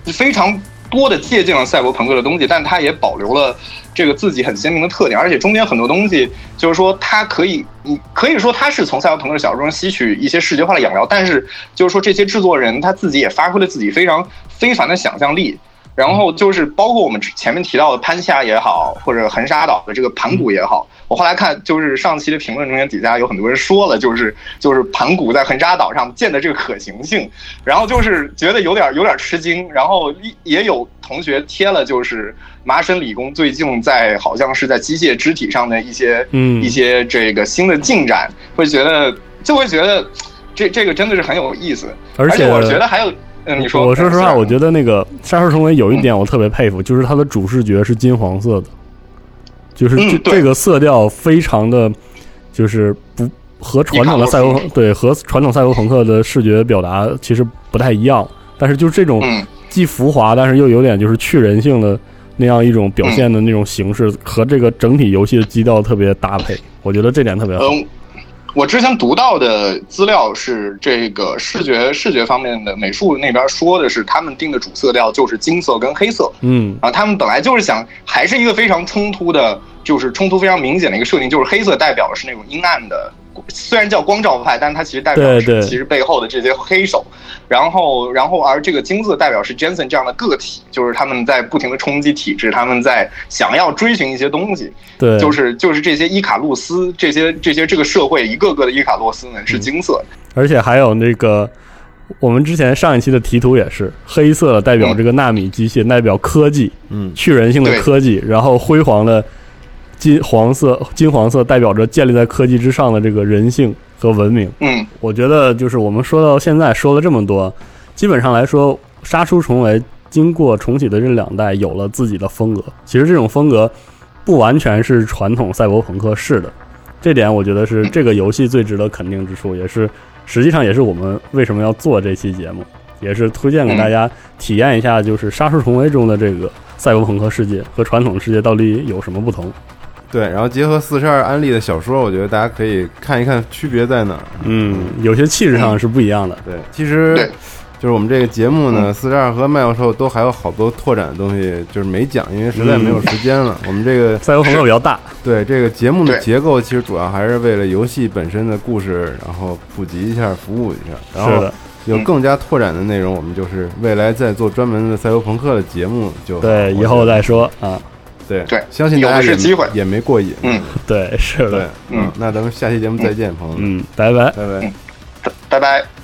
C: 非常多的借鉴了赛博朋克的东西，但它也保留了这个自己很鲜明的特点，而且中间很多东西就是说它可以，你可以说它是从赛博朋克小说中吸取一些视觉化的养料，但是就是说这些制作人他自己也发挥了自己非常非凡的想象力。然后就是包括我们前面提到的潘夏也好，或者横沙岛的这个盘古也好，我后来看就是上期的评论中间底下有很多人说了，就是就是盘古在横沙岛上建的这个可行性，然后就是觉得有点有点吃惊，然后也有同学贴了就是麻省理工最近在好像是在机械肢体上的一些
B: 嗯。
C: 一些这个新的进展，会觉得就会觉得这这个真的是很有意思，
B: 而且
C: 我觉得还有。嗯，你说，
B: 我说实话，我觉得那个《杀手重围》有一点我特别佩服，就是它的主视觉是金黄色的，就是这、
C: 嗯
B: 这个色调非常的，就是不和传统的赛博对和传统赛博朋克的视觉表达其实不太一样，但是就是这种
C: 嗯。
B: 既浮华，但是又有点就是去人性的那样一种表现的那种形式，和这个整体游戏的基调特别搭配，我觉得这点特别好。
C: 嗯，我之前读到的资料是这个视觉视觉方面的美术那边说的是，他们定的主色调就是金色跟黑色，
B: 嗯。
C: 啊，他们本来就是想还是一个非常冲突的，就是冲突非常明显的一个设定，就是黑色代表的是那种阴暗的，虽然叫光照派，但它其实代表是其实背后的这些黑手，然后然后而这个金色代表是 Jensen 这样的个体，就是他们在不停的冲击体制，他们在想要追寻一些东西，
B: 对，
C: 就是就是这些伊卡洛斯，这些这些这个社会一个个的伊卡洛斯们是金色。的，
B: 而且还有那个，我们之前上一期的题图也是黑色的，代表这个纳米机械，代表科技，
A: 嗯，
B: 去人性的科技，然后辉煌的金黄色、金黄色代表着建立在科技之上的这个人性和文明。
C: 嗯
B: 我觉得就是我们说到现在说了这么多，基本上来说，杀出重围经过重启的这两代有了自己的风格。其实这种风格不完全是传统赛博朋克式的，这点我觉得是这个游戏最值得肯定之处，也是实际上也是我们为什么要做这期节目，也是推荐给大家体验一下，就是杀出重围中的这个赛博朋克世界和传统世界到底有什么不同。
A: 对，然后结合四十二安利的小说，我觉得大家可以看一看区别在哪儿。
B: 嗯，有些气质上是不一样的。
A: 对，其实就是我们这个节目呢，四十二和麦教授都还有好多拓展的东西，就是没讲，因为实在没有时间了。我们这个
B: 赛博朋克比较大，
A: 对这个节目的结构，其实主要还是为了游戏本身的故事，然后普及一下，服务一下。然后
B: 是的，
A: 有更加拓展的内容，我们就是未来再做专门的赛博朋克的节目就好
B: 对，以后再说啊，
A: 对
C: 对
A: 相信大家
C: 是机会
A: 也没过瘾。
C: 嗯，
B: 对，是的，，
C: 嗯，
A: 那咱们下期节目再见，朋友们，
B: 嗯，拜拜。
A: 拜拜。
C: 拜拜。